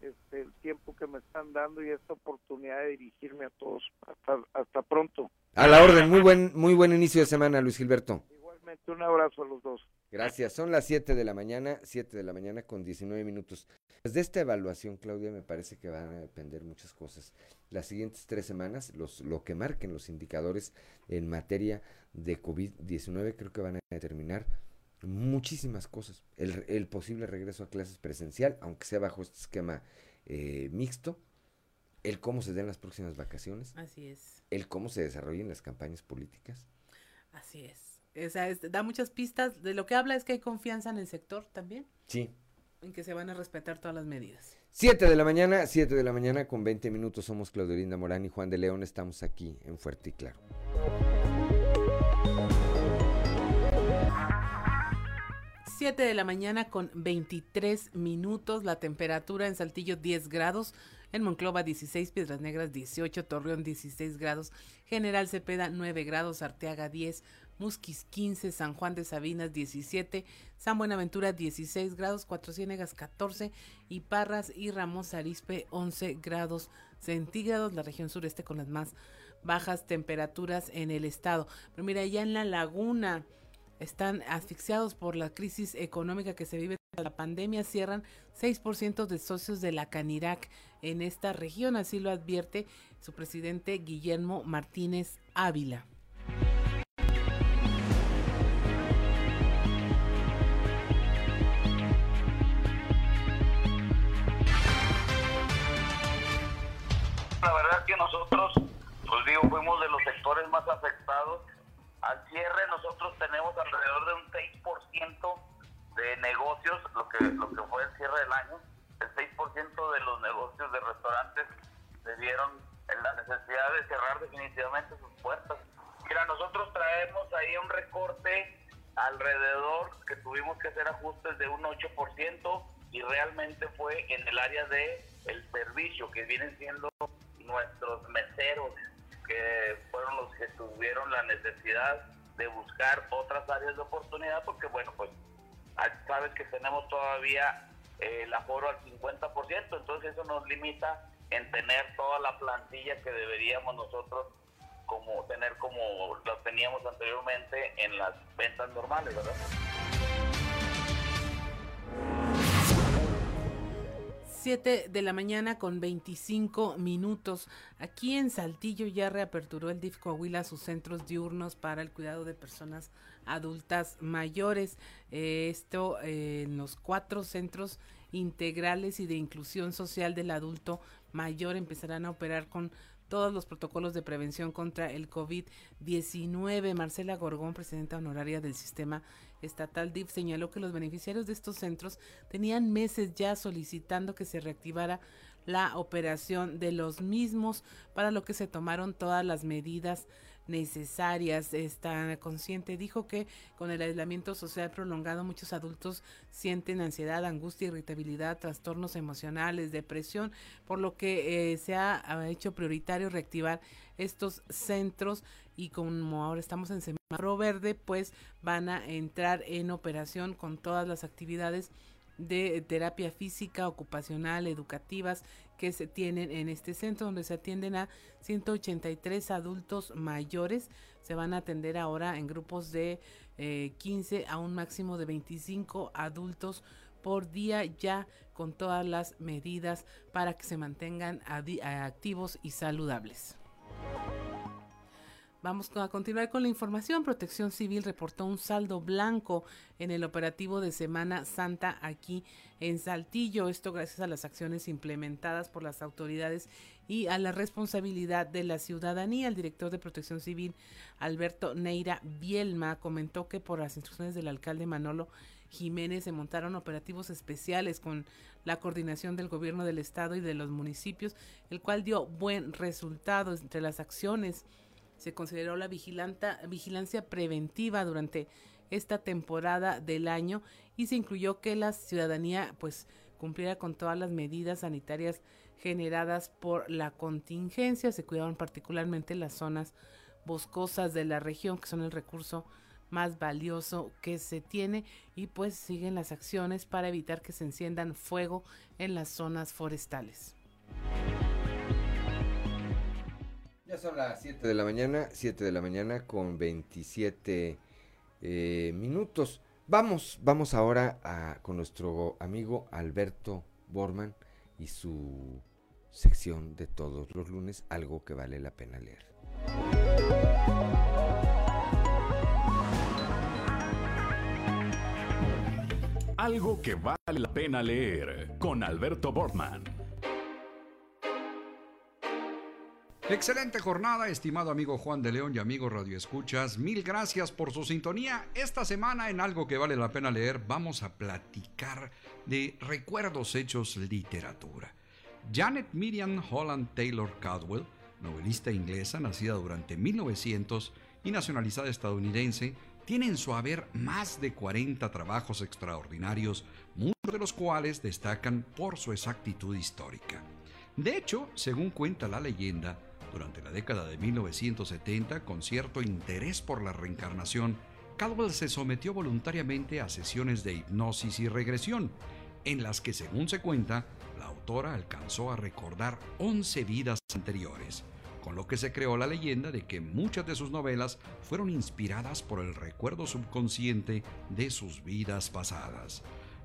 este, el tiempo que me están dando y esta oportunidad de dirigirme a todos. Hasta, hasta pronto. A la orden, muy buen, muy buen inicio de semana, Luis Gilberto. Igualmente, un abrazo a los dos. Gracias, son las 7 de la mañana, 7 de la mañana con 19 minutos. Pues de esta evaluación, Claudia, me parece que van a depender muchas cosas. Las siguientes tres semanas, los, lo que marquen los indicadores en materia de COVID-19, creo que van a determinar muchísimas cosas. El, el, posible regreso a clases presencial, aunque sea bajo este esquema eh, mixto. El cómo se den las próximas vacaciones. Así es. El cómo se desarrollen las campañas políticas. Así es. O sea, es, da muchas pistas. De lo que habla es que hay confianza en el sector también. Sí. En que se van a respetar todas las medidas. 7 de la mañana, 7 de la mañana con 20 minutos. Somos Claudio Linda Morán y Juan de León. Estamos aquí en Fuerte y Claro. 7 de la mañana con 23 minutos, la temperatura en Saltillo 10 grados, en Monclova 16, Piedras Negras 18, Torreón 16 grados, General Cepeda 9 grados, Arteaga 10, Musquis 15, San Juan de Sabinas 17, San Buenaventura 16 grados, Cuatro Ciénegas 14 y Parras y Ramos Arispe 11 grados centígrados, la región sureste con las más bajas temperaturas en el estado. Pero mira, ya en la laguna están asfixiados por la crisis económica que se vive la pandemia, cierran 6% de socios de la Canirac en esta región, así lo advierte su presidente Guillermo Martínez Ávila. Que nosotros, pues digo, fuimos de los sectores más afectados al cierre nosotros tenemos alrededor de un 6% de negocios, lo que, lo que fue el cierre del año, el 6% de los negocios de restaurantes se vieron en la necesidad de cerrar definitivamente sus puertas. Mira, nosotros traemos ahí un recorte alrededor que tuvimos que hacer ajustes de un 8% y realmente fue en el área de el servicio que vienen siendo nuestros meseros que fueron los que tuvieron la necesidad de buscar otras áreas de oportunidad porque bueno pues sabes que tenemos todavía eh, el aforo al 50% entonces eso nos limita en tener toda la plantilla que deberíamos nosotros como tener como lo teníamos anteriormente en las ventas normales verdad 7 de la mañana con 25 minutos. Aquí en Saltillo ya reaperturó el DIF Coahuila sus centros diurnos para el cuidado de personas adultas mayores. Eh, esto eh, en los cuatro centros integrales y de inclusión social del adulto mayor empezarán a operar con todos los protocolos de prevención contra el COVID-19. Marcela Gorgón, presidenta honoraria del sistema estatal DIF señaló que los beneficiarios de estos centros tenían meses ya solicitando que se reactivara la operación de los mismos, para lo que se tomaron todas las medidas necesarias. Está consciente, dijo que con el aislamiento social prolongado muchos adultos sienten ansiedad, angustia, irritabilidad, trastornos emocionales, depresión, por lo que eh, se ha, hecho prioritario reactivar estos centros y como ahora estamos en semáforo verde, pues van a entrar en operación con todas las actividades de terapia física, ocupacional, educativas que se tienen en este centro donde se atienden a 183 adultos mayores. Se van a atender ahora en grupos de 15 eh, a un máximo de 25 adultos por día ya con todas las medidas para que se mantengan activos y saludables. Vamos a continuar con la información. Protección Civil reportó un saldo blanco en el operativo de Semana Santa aquí en Saltillo. Esto gracias a las acciones implementadas por las autoridades y a la responsabilidad de la ciudadanía. El director de Protección Civil, Alberto Neira Bielma, comentó que por las instrucciones del alcalde Manolo Jiménez se montaron operativos especiales con la coordinación del gobierno del estado y de los municipios, el cual dio buen resultado entre las acciones se consideró la vigilancia preventiva durante esta temporada del año y se incluyó que la ciudadanía pues cumpliera con todas las medidas sanitarias generadas por la contingencia. Se cuidaban particularmente las zonas boscosas de la región, que son el recurso más valioso que se tiene y pues siguen las acciones para evitar que se enciendan fuego en las zonas forestales. Ya son las 7 de la mañana, 7 de la mañana con 27 eh, minutos. Vamos, vamos ahora a, con nuestro amigo Alberto Borman y su sección de todos los lunes, algo que vale la pena leer. Algo que vale la pena leer con Alberto Borman. Excelente jornada, estimado amigo Juan de León y amigo Radio Escuchas. Mil gracias por su sintonía. Esta semana en algo que vale la pena leer vamos a platicar de recuerdos hechos literatura. Janet Miriam Holland Taylor Caldwell, novelista inglesa nacida durante 1900 y nacionalizada estadounidense, tiene en su haber más de 40 trabajos extraordinarios, muchos de los cuales destacan por su exactitud histórica. De hecho, según cuenta la leyenda, durante la década de 1970, con cierto interés por la reencarnación, Caldwell se sometió voluntariamente a sesiones de hipnosis y regresión, en las que, según se cuenta, la autora alcanzó a recordar 11 vidas anteriores, con lo que se creó la leyenda de que muchas de sus novelas fueron inspiradas por el recuerdo subconsciente de sus vidas pasadas.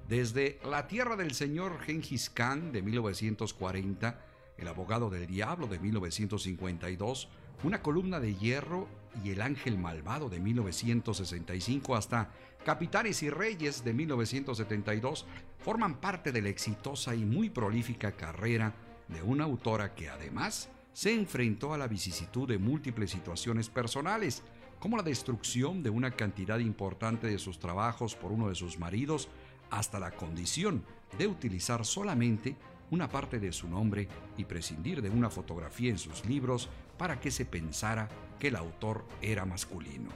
Desde La Tierra del Señor Genghis Khan de 1940, el abogado del diablo de 1952, Una columna de hierro y El ángel malvado de 1965 hasta Capitanes y Reyes de 1972 forman parte de la exitosa y muy prolífica carrera de una autora que además se enfrentó a la vicisitud de múltiples situaciones personales, como la destrucción de una cantidad importante de sus trabajos por uno de sus maridos, hasta la condición de utilizar solamente una parte de su nombre y prescindir de una fotografía en sus libros para que se pensara que el autor era masculino.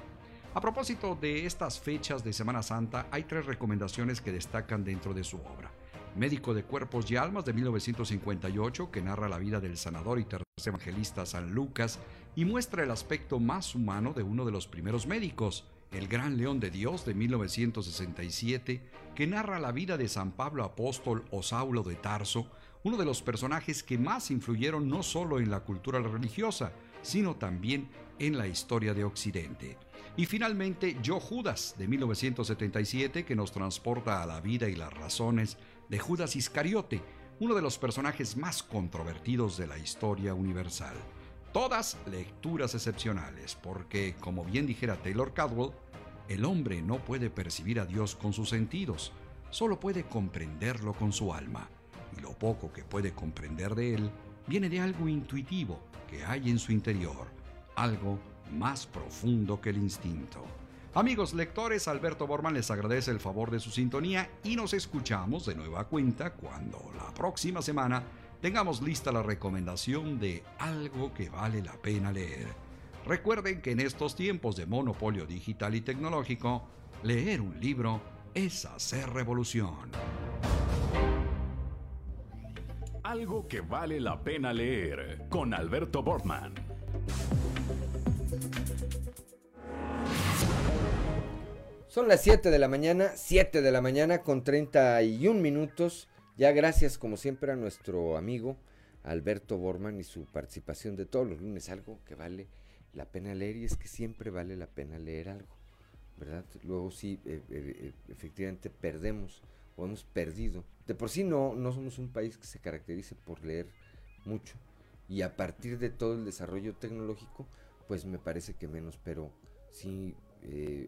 A propósito de estas fechas de Semana Santa, hay tres recomendaciones que destacan dentro de su obra. Médico de Cuerpos y Almas de 1958, que narra la vida del sanador y tercer evangelista San Lucas y muestra el aspecto más humano de uno de los primeros médicos. El Gran León de Dios de 1967, que narra la vida de San Pablo Apóstol o Saulo de Tarso, uno de los personajes que más influyeron no solo en la cultura religiosa, sino también en la historia de Occidente. Y finalmente, Yo Judas, de 1977, que nos transporta a la vida y las razones de Judas Iscariote, uno de los personajes más controvertidos de la historia universal. Todas lecturas excepcionales, porque, como bien dijera Taylor Caldwell, el hombre no puede percibir a Dios con sus sentidos, solo puede comprenderlo con su alma y lo poco que puede comprender de él viene de algo intuitivo que hay en su interior, algo más profundo que el instinto. Amigos lectores, Alberto Borman les agradece el favor de su sintonía y nos escuchamos de nueva cuenta cuando la próxima semana tengamos lista la recomendación de algo que vale la pena leer. Recuerden que en estos tiempos de monopolio digital y tecnológico, leer un libro es hacer revolución. Algo que vale la pena leer con Alberto Bortman. Son las 7 de la mañana, 7 de la mañana con 31 minutos. Ya gracias como siempre a nuestro amigo Alberto Borman y su participación de todos los lunes, algo que vale la pena leer y es que siempre vale la pena leer algo, ¿verdad? Luego sí, eh, eh, eh, efectivamente perdemos o hemos perdido. De por sí no, no somos un país que se caracterice por leer mucho y a partir de todo el desarrollo tecnológico, pues me parece que menos, pero sí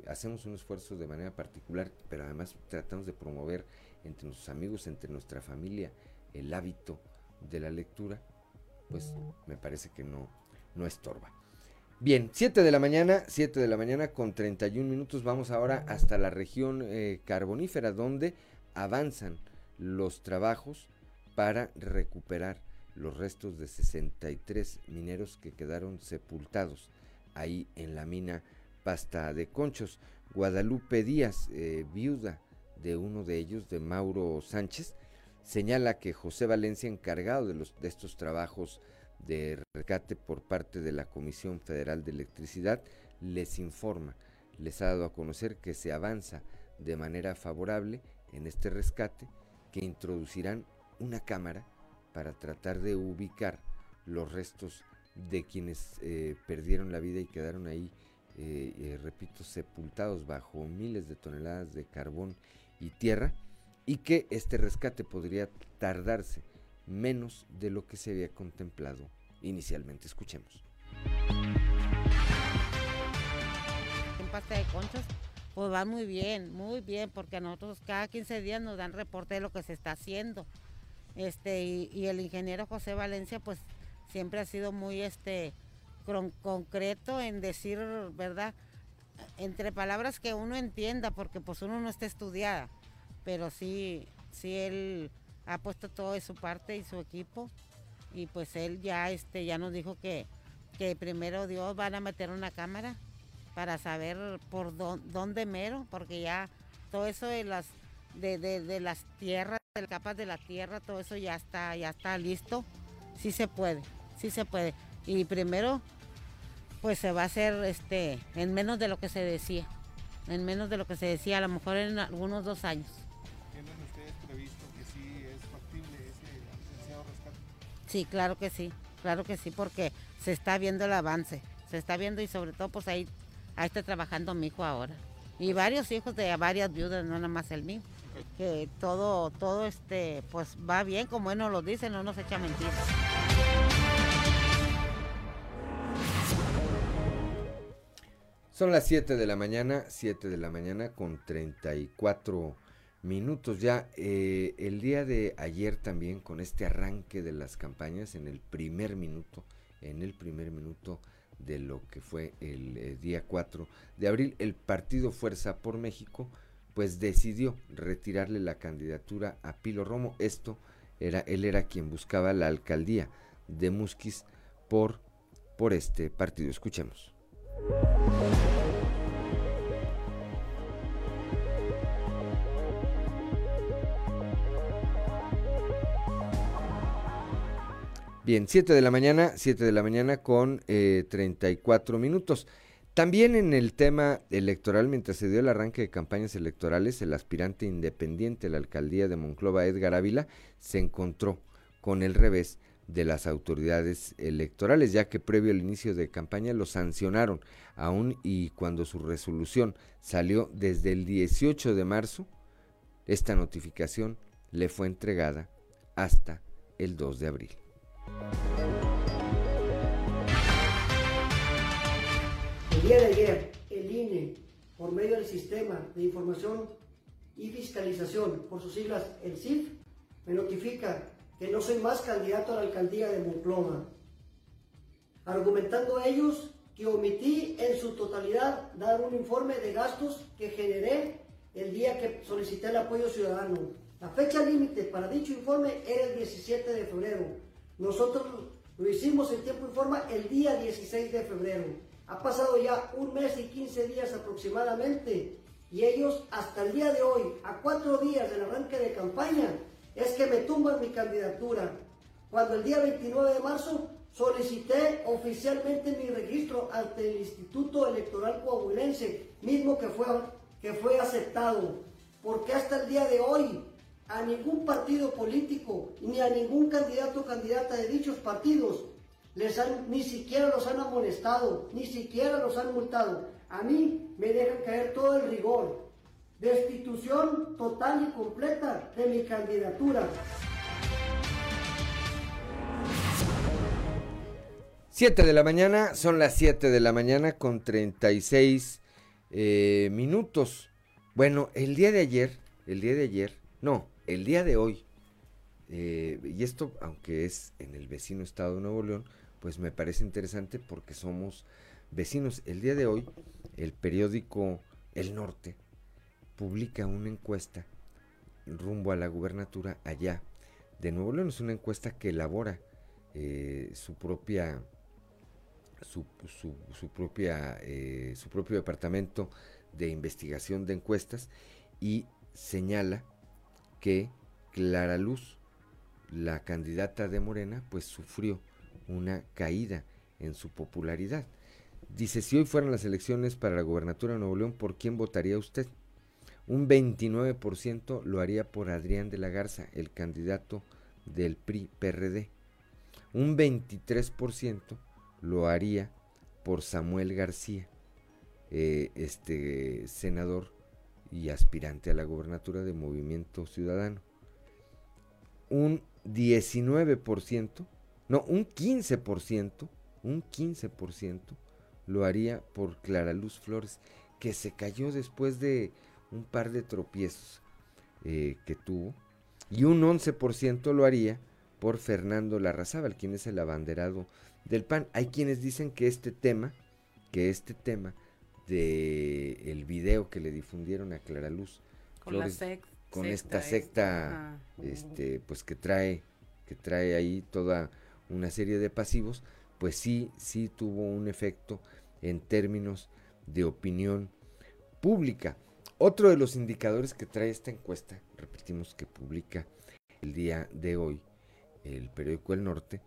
hacemos un esfuerzo de manera particular, pero además tratamos de promover entre nuestros amigos, entre nuestra familia, el hábito de la lectura, pues me parece que no, no estorba. Bien, 7 de la mañana, 7 de la mañana con 31 minutos. Vamos ahora hasta la región eh, carbonífera, donde avanzan los trabajos para recuperar los restos de 63 mineros que quedaron sepultados ahí en la mina Pasta de Conchos. Guadalupe Díaz, eh, viuda de uno de ellos, de Mauro Sánchez, señala que José Valencia, encargado de, los, de estos trabajos de rescate por parte de la Comisión Federal de Electricidad les informa, les ha dado a conocer que se avanza de manera favorable en este rescate, que introducirán una cámara para tratar de ubicar los restos de quienes eh, perdieron la vida y quedaron ahí, eh, eh, repito, sepultados bajo miles de toneladas de carbón y tierra, y que este rescate podría tardarse menos de lo que se había contemplado inicialmente. Escuchemos. En pasta de conchas, pues va muy bien, muy bien, porque a nosotros cada 15 días nos dan reporte de lo que se está haciendo. Este, y, el ingeniero José Valencia, pues siempre ha sido muy este concreto en decir, ¿verdad? Entre palabras que uno entienda, porque pues uno no está estudiada, pero sí, sí él ha puesto todo de su parte y su equipo y pues él ya este ya nos dijo que, que primero Dios van a meter una cámara para saber por dónde mero, porque ya todo eso de las de, las tierras, de las capas de la tierra, todo eso ya está, ya está listo. Sí se puede, sí se puede. Y primero, pues se va a hacer este en menos de lo que se decía. En menos de lo que se decía, a lo mejor en algunos dos años. Sí, claro que sí, claro que sí, porque se está viendo el avance, se está viendo y sobre todo pues ahí, ahí está trabajando mi hijo ahora. Y varios hijos de varias viudas, no nada más el mío. Que todo, todo este, pues va bien, como él nos lo dice, no nos echa mentiras. Son las 7 de la mañana, 7 de la mañana con 34 minutos ya. Eh, el día de ayer también con este arranque de las campañas en el primer minuto, en el primer minuto de lo que fue el eh, día 4 de abril, el partido Fuerza por México pues decidió retirarle la candidatura a Pilo Romo. Esto era, él era quien buscaba la alcaldía de Musquis por, por este partido. Escuchemos. Bien, 7 de la mañana, 7 de la mañana con eh, 34 minutos. También en el tema electoral, mientras se dio el arranque de campañas electorales, el aspirante independiente a la alcaldía de Monclova, Edgar Ávila, se encontró con el revés de las autoridades electorales, ya que previo al inicio de campaña lo sancionaron, aún y cuando su resolución salió desde el 18 de marzo, esta notificación le fue entregada hasta el 2 de abril. El día de ayer, el INE, por medio del Sistema de Información y Fiscalización, por sus siglas el CIF, me notifica que no soy más candidato a la alcaldía de Monclova, argumentando ellos que omití en su totalidad dar un informe de gastos que generé el día que solicité el apoyo ciudadano. La fecha límite para dicho informe era el 17 de febrero nosotros lo hicimos en tiempo y forma el día 16 de febrero. Ha pasado ya un mes y 15 días aproximadamente y ellos hasta el día de hoy, a cuatro días del arranque de campaña, es que me tumban mi candidatura. Cuando el día 29 de marzo solicité oficialmente mi registro ante el Instituto Electoral Coahuilense, mismo que fue, que fue aceptado. Porque hasta el día de hoy a ningún partido político ni a ningún candidato o candidata de dichos partidos les han, ni siquiera los han amonestado, ni siquiera los han multado. A mí me dejan caer todo el rigor. Destitución total y completa de mi candidatura. 7 de la mañana, son las 7 de la mañana con 36 eh, minutos. Bueno, el día de ayer, el día de ayer, no, el día de hoy, eh, y esto aunque es en el vecino estado de Nuevo León, pues me parece interesante porque somos vecinos. El día de hoy, el periódico El Norte publica una encuesta rumbo a la gubernatura allá de Nuevo León. Es una encuesta que elabora eh, su propia su, propia, eh, su propio departamento de investigación de encuestas y señala que Clara Luz, la candidata de Morena, pues sufrió una caída en su popularidad. Dice, si hoy fueran las elecciones para la gobernatura de Nuevo León, ¿por quién votaría usted? Un 29% lo haría por Adrián de la Garza, el candidato del PRI-PRD. Un 23% lo haría por Samuel García, eh, este senador y aspirante a la gobernatura de Movimiento Ciudadano. Un 19%, no, un 15%, un 15% lo haría por Clara Luz Flores, que se cayó después de un par de tropiezos eh, que tuvo, y un 11% lo haría por Fernando Larrazábal, quien es el abanderado del PAN. Hay quienes dicen que este tema, que este tema de el video que le difundieron a Clara Luz con, con esta secta este pues que trae que trae ahí toda una serie de pasivos, pues sí sí tuvo un efecto en términos de opinión pública. Otro de los indicadores que trae esta encuesta, repetimos que publica el día de hoy el periódico El Norte,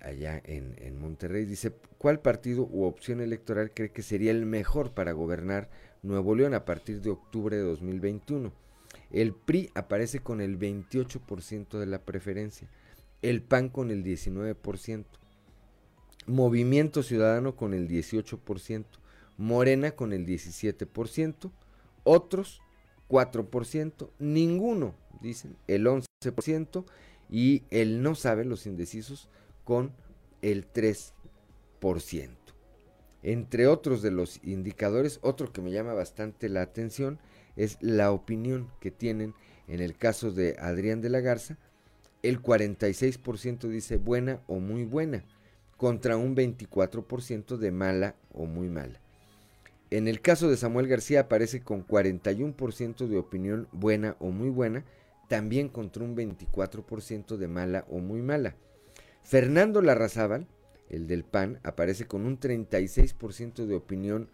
allá en, Monterrey, dice, ¿cuál partido u opción electoral cree que sería el mejor para gobernar Nuevo León a partir de octubre de 2021? El PRI aparece con el 28% de la preferencia, el PAN con el 19%, Movimiento Ciudadano con el 18%, Morena con el 17%, otros 4%, ninguno, dicen, el 11%, y el no sabe, los indecisos, con el 3%. Entre otros de los indicadores, otro que me llama bastante la atención es la opinión que tienen en el caso de Adrián de la Garza. El 46% dice buena o muy buena, contra un 24% de mala o muy mala. En el caso de Samuel García aparece con 41% de opinión buena o muy buena, también contra un 24% de mala o muy mala. Fernando Larrazábal, el del PAN, aparece con un 36% de opinión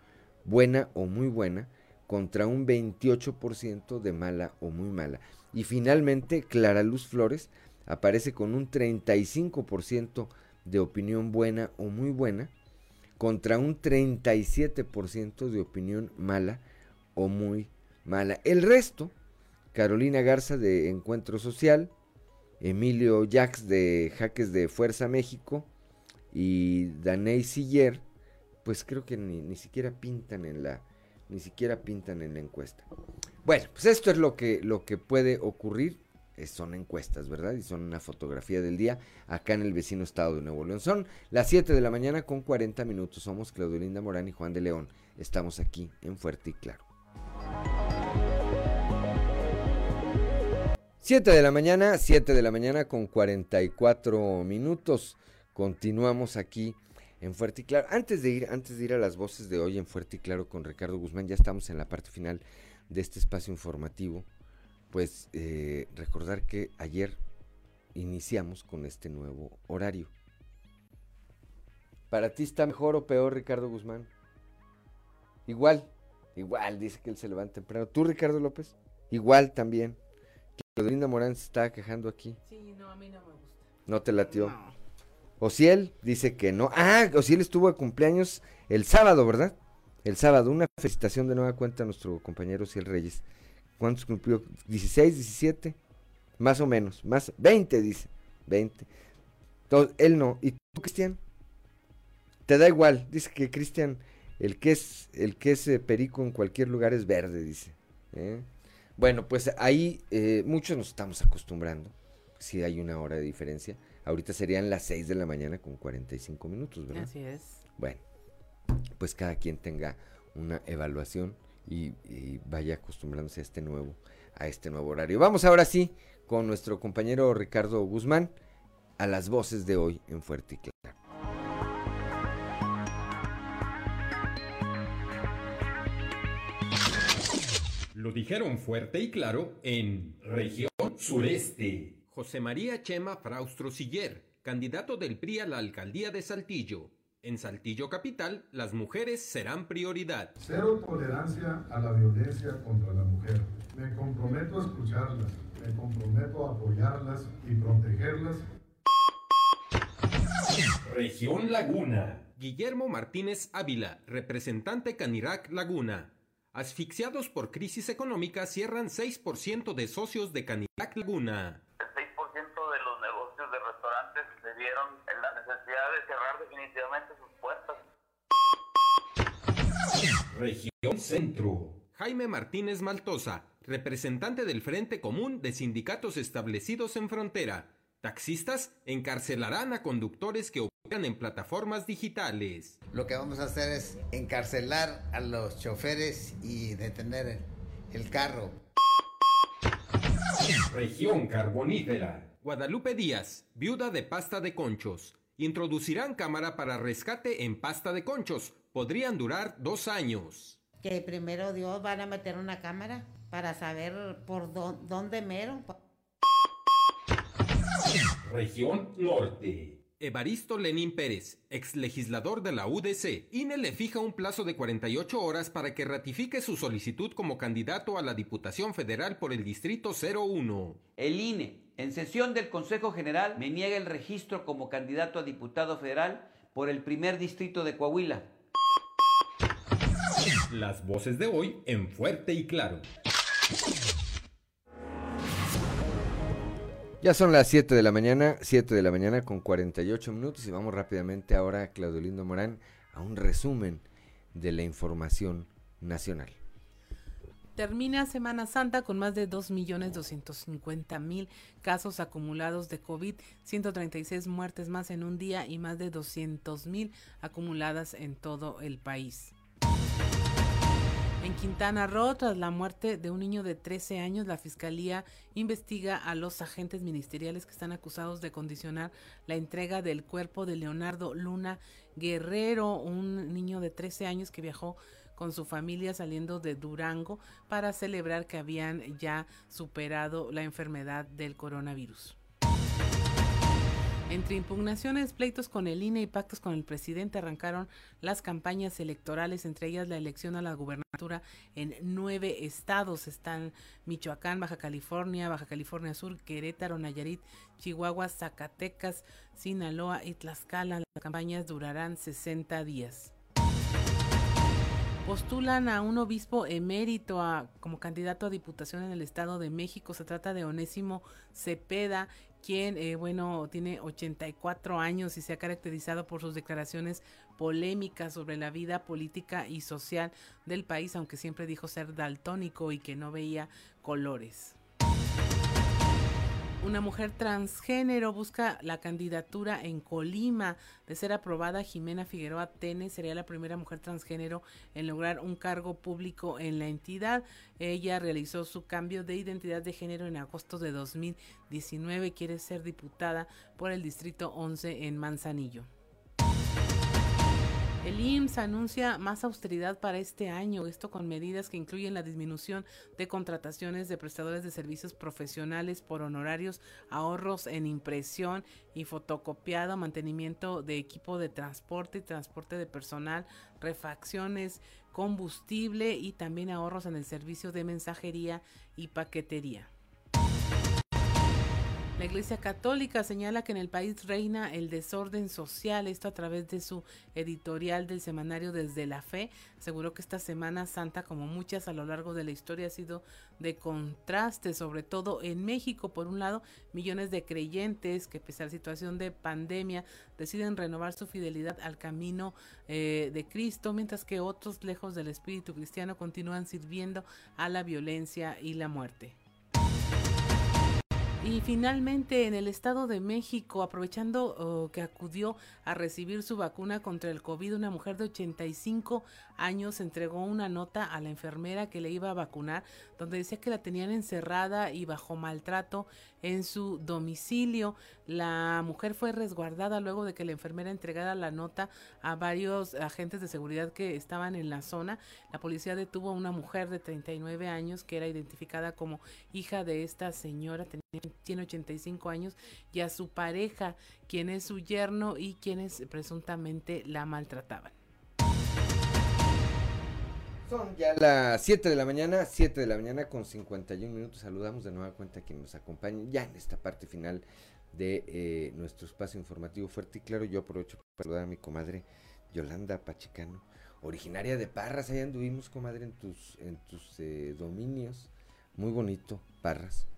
buena o muy buena contra un 28% de mala o muy mala. Y finalmente, Clara Luz Flores aparece con un 35% de opinión buena o muy buena contra un 37% de opinión mala o muy mala. El resto, Carolina Garza de Encuentro Social, Emilio Jax de Jaques de Fuerza México y Daney Siller, pues creo que ni, siquiera pintan en la ni siquiera pintan en la encuesta. Bueno, pues esto es lo que lo que puede ocurrir. Son encuestas, ¿verdad? Y son una fotografía del día acá en el vecino estado de Nuevo León. Son las 7 de la mañana con 40 minutos. Somos Claudio Linda Morán y Juan de León. Estamos aquí en Fuerte y Claro. 7 de la mañana, 7 de la mañana con 44 minutos. Continuamos aquí en Fuerte y Claro. Antes de ir, antes de ir a las voces de hoy en Fuerte y Claro con Ricardo Guzmán, ya estamos en la parte final de este espacio informativo. Pues eh, recordar que ayer iniciamos con este nuevo horario. ¿Para ti está mejor o peor Ricardo Guzmán? Igual, igual, dice que él se levanta temprano. ¿Tú, Ricardo López? Igual también. Linda Morán se está quejando aquí. Sí, no, a mí no me gusta. ¿No te latió? No. Ociel dice que no. Ah, Ociel estuvo de cumpleaños el sábado, ¿verdad? El sábado. Una felicitación de nueva cuenta a nuestro compañero Ociel Reyes. ¿Cuántos cumplió? ¿16, 17? Más o menos. Más, 20, dice. 20. Entonces, él no. ¿Y tú, Cristian? Te da igual. Dice que Cristian, el que es, el que es eh, perico en cualquier lugar es verde, dice. ¿eh? Bueno, pues ahí eh, muchos nos estamos acostumbrando. Si hay una hora de diferencia. Ahorita serían las 6 de la mañana con 45 minutos, ¿verdad? Así es. Bueno, pues cada quien tenga una evaluación y, y, vaya acostumbrándose a este nuevo a este nuevo horario. Vamos ahora sí con nuestro compañero Ricardo Guzmán a las voces de hoy en Fuerte y Claro. Lo dijeron fuerte y claro en región sureste. José María Chema Fraustro Siller, candidato del PRI a la alcaldía de Saltillo. En Saltillo Capital, las mujeres serán prioridad. Cero tolerancia a la violencia contra la mujer. Me comprometo a escucharlas, me comprometo a apoyarlas y protegerlas. Región Laguna. Guillermo Martínez Ávila, representante Canirac Laguna. Asfixiados por crisis económica, cierran 6% de socios de Canirac Laguna. El 6% de los negocios de restaurantes se vieron en la necesidad de cerrar definitivamente sus puertas. Región Centro. Jaime Martínez Maltosa, representante del Frente Común de Sindicatos Establecidos en Frontera. Taxistas encarcelarán a conductores que operan en plataformas digitales. Lo que vamos a hacer es encarcelar a los choferes y detener el carro. Región carbonífera. Guadalupe Díaz, viuda de pasta de conchos. Introducirán cámara para rescate en pasta de conchos. Podrían durar dos años. Que primero Dios van a meter una cámara para saber por dónde mero. Región Norte. Evaristo Lenín Pérez, ex legislador de la UDC, INE le fija un plazo de 48 horas para que ratifique su solicitud como candidato a la Diputación Federal por el Distrito 01. El INE, en sesión del Consejo General, me niega el registro como candidato a diputado federal por el primer distrito de Coahuila. Las voces de hoy en Fuerte y Claro. Ya son las 7 de la mañana, 7 de la mañana con 48 minutos y vamos rápidamente ahora, Claudio Lindo Morán, a un resumen de la información nacional. Termina Semana Santa con más de 2.250.000 casos acumulados de COVID, 136 muertes más en un día y más de 200.000 acumuladas en todo el país. En Quintana Roo, tras la muerte de un niño de 13 años, la Fiscalía investiga a los agentes ministeriales que están acusados de condicionar la entrega del cuerpo de Leonardo Luna Guerrero, un niño de 13 años que viajó con su familia saliendo de Durango para celebrar que habían ya superado la enfermedad del coronavirus. Entre impugnaciones, pleitos con el INE y pactos con el presidente arrancaron las campañas electorales, entre ellas la elección a la gubernatura en nueve estados. Están Michoacán, Baja California, Baja California Sur, Querétaro, Nayarit, Chihuahua, Zacatecas, Sinaloa y Tlaxcala. Las campañas durarán 60 días postulan a un obispo emérito a, como candidato a diputación en el Estado de México. Se trata de Onésimo Cepeda, quien, eh, bueno, tiene 84 años y se ha caracterizado por sus declaraciones polémicas sobre la vida política y social del país, aunque siempre dijo ser daltónico y que no veía colores. Una mujer transgénero busca la candidatura en Colima. De ser aprobada, Jimena Figueroa Tene sería la primera mujer transgénero en lograr un cargo público en la entidad. Ella realizó su cambio de identidad de género en agosto de 2019. Quiere ser diputada por el Distrito 11 en Manzanillo. El IMSS anuncia más austeridad para este año, esto con medidas que incluyen la disminución de contrataciones de prestadores de servicios profesionales por honorarios, ahorros en impresión y fotocopiado, mantenimiento de equipo de transporte y transporte de personal, refacciones, combustible y también ahorros en el servicio de mensajería y paquetería. La Iglesia Católica señala que en el país reina el desorden social, esto a través de su editorial del semanario Desde la Fe. Aseguró que esta Semana Santa, como muchas a lo largo de la historia, ha sido de contraste, sobre todo en México. Por un lado, millones de creyentes que pese a la situación de pandemia deciden renovar su fidelidad al camino eh, de Cristo, mientras que otros, lejos del espíritu cristiano, continúan sirviendo a la violencia y la muerte. Y finalmente en el Estado de México, aprovechando oh, que acudió a recibir su vacuna contra el COVID, una mujer de 85 años entregó una nota a la enfermera que le iba a vacunar, donde decía que la tenían encerrada y bajo maltrato en su domicilio. La mujer fue resguardada luego de que la enfermera entregara la nota a varios agentes de seguridad que estaban en la zona. La policía detuvo a una mujer de 39 años que era identificada como hija de esta señora tiene 85 años, y a su pareja, quien es su yerno y quienes presuntamente la maltrataban. Son ya las 7 de la mañana, 7 de la mañana con 51 minutos. Saludamos de nueva cuenta a quien nos acompaña ya en esta parte final de eh, nuestro espacio informativo fuerte y claro. Yo aprovecho para saludar a mi comadre Yolanda Pachicano, originaria de Parras. Allá anduvimos, comadre, en tus, en tus eh, dominios. Muy bonito, Parras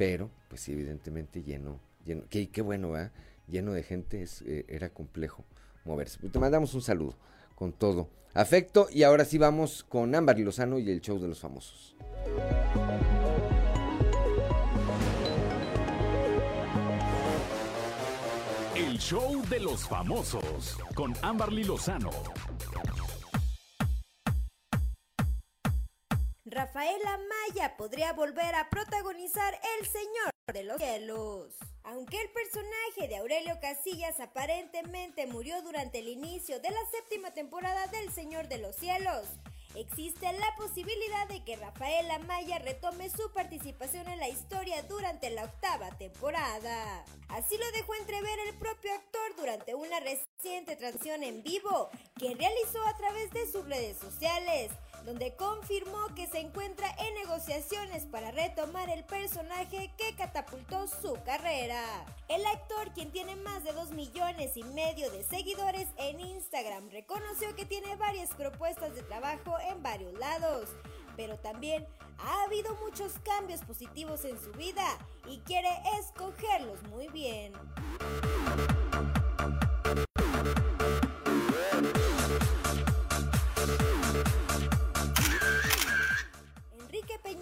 pero pues evidentemente lleno, lleno, qué, bueno, ¿eh? lleno de gente, es, eh, era complejo moverse. Te mandamos un saludo con todo afecto y ahora sí vamos con Ámbar Lozano y el show de los famosos. El show de los famosos con Amberly Lozano. Rafaela Maya podría volver a protagonizar El Señor de los Cielos. Aunque el personaje de Aurelio Casillas aparentemente murió durante el inicio de la séptima temporada del Señor de los Cielos, existe la posibilidad de que Rafaela Maya retome su participación en la historia durante la octava temporada. Así lo dejó entrever el propio actor durante una reciente transmisión en vivo que realizó a través de sus redes sociales donde confirmó que se encuentra en negociaciones para retomar el personaje que catapultó su carrera. El actor, quien tiene más de 2 millones y medio de seguidores en Instagram, reconoció que tiene varias propuestas de trabajo en varios lados, pero también ha habido muchos cambios positivos en su vida y quiere escogerlos muy bien.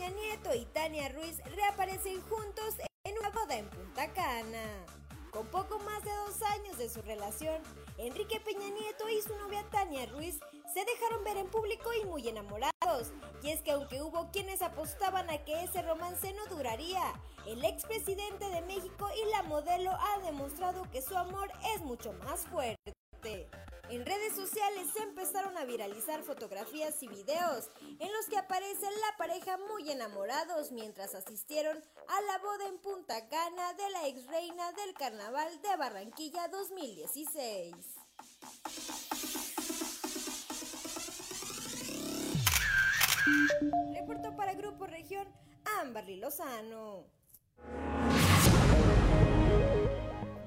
Peña Nieto y Tania Ruiz reaparecen juntos en una boda en Punta Cana. Con poco más de dos años de su relación, Enrique Peña Nieto y su novia Tania Ruiz se dejaron ver en público y muy enamorados. Y es que aunque hubo quienes apostaban a que ese romance no duraría, el expresidente de México y la modelo ha demostrado que su amor es mucho más fuerte. En redes sociales se empezaron a viralizar fotografías y videos en los que aparece la pareja muy enamorados mientras asistieron a la boda en Punta Cana de la ex reina del carnaval de Barranquilla 2016. Reportó para Grupo Región Amberly Lozano.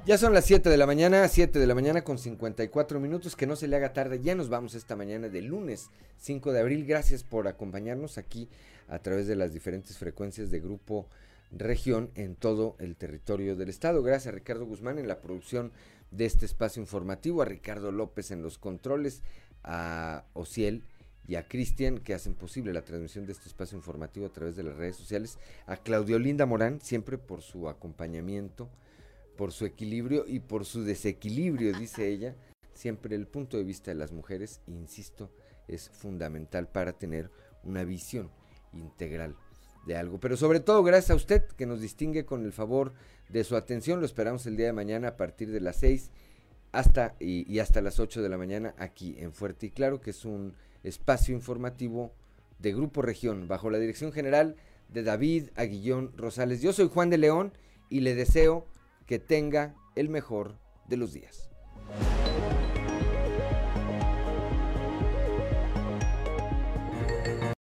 Ya son las 7 de la mañana, 7 de la mañana con 54 minutos, que no se le haga tarde, ya nos vamos esta mañana de lunes 5 de abril. Gracias por acompañarnos aquí a través de las diferentes frecuencias de Grupo Región en todo el territorio del estado. Gracias a Ricardo Guzmán en la producción de este espacio informativo, a Ricardo López en los controles, a Ociel y a Cristian que hacen posible la transmisión de este espacio informativo a través de las redes sociales, a Claudio Linda Morán siempre por su acompañamiento por su equilibrio y por su desequilibrio, dice ella. Siempre el punto de vista de las mujeres, insisto, es fundamental para tener una visión integral de algo. Pero sobre todo gracias a usted que nos distingue con el favor de su atención. Lo esperamos el día de mañana a partir de las 6 hasta y, hasta las 8 de la mañana aquí en Fuerte y Claro, que es un espacio informativo de Grupo Región, bajo la dirección general de David Aguillón Rosales. Yo soy Juan de León y le deseo que tenga el mejor de los días.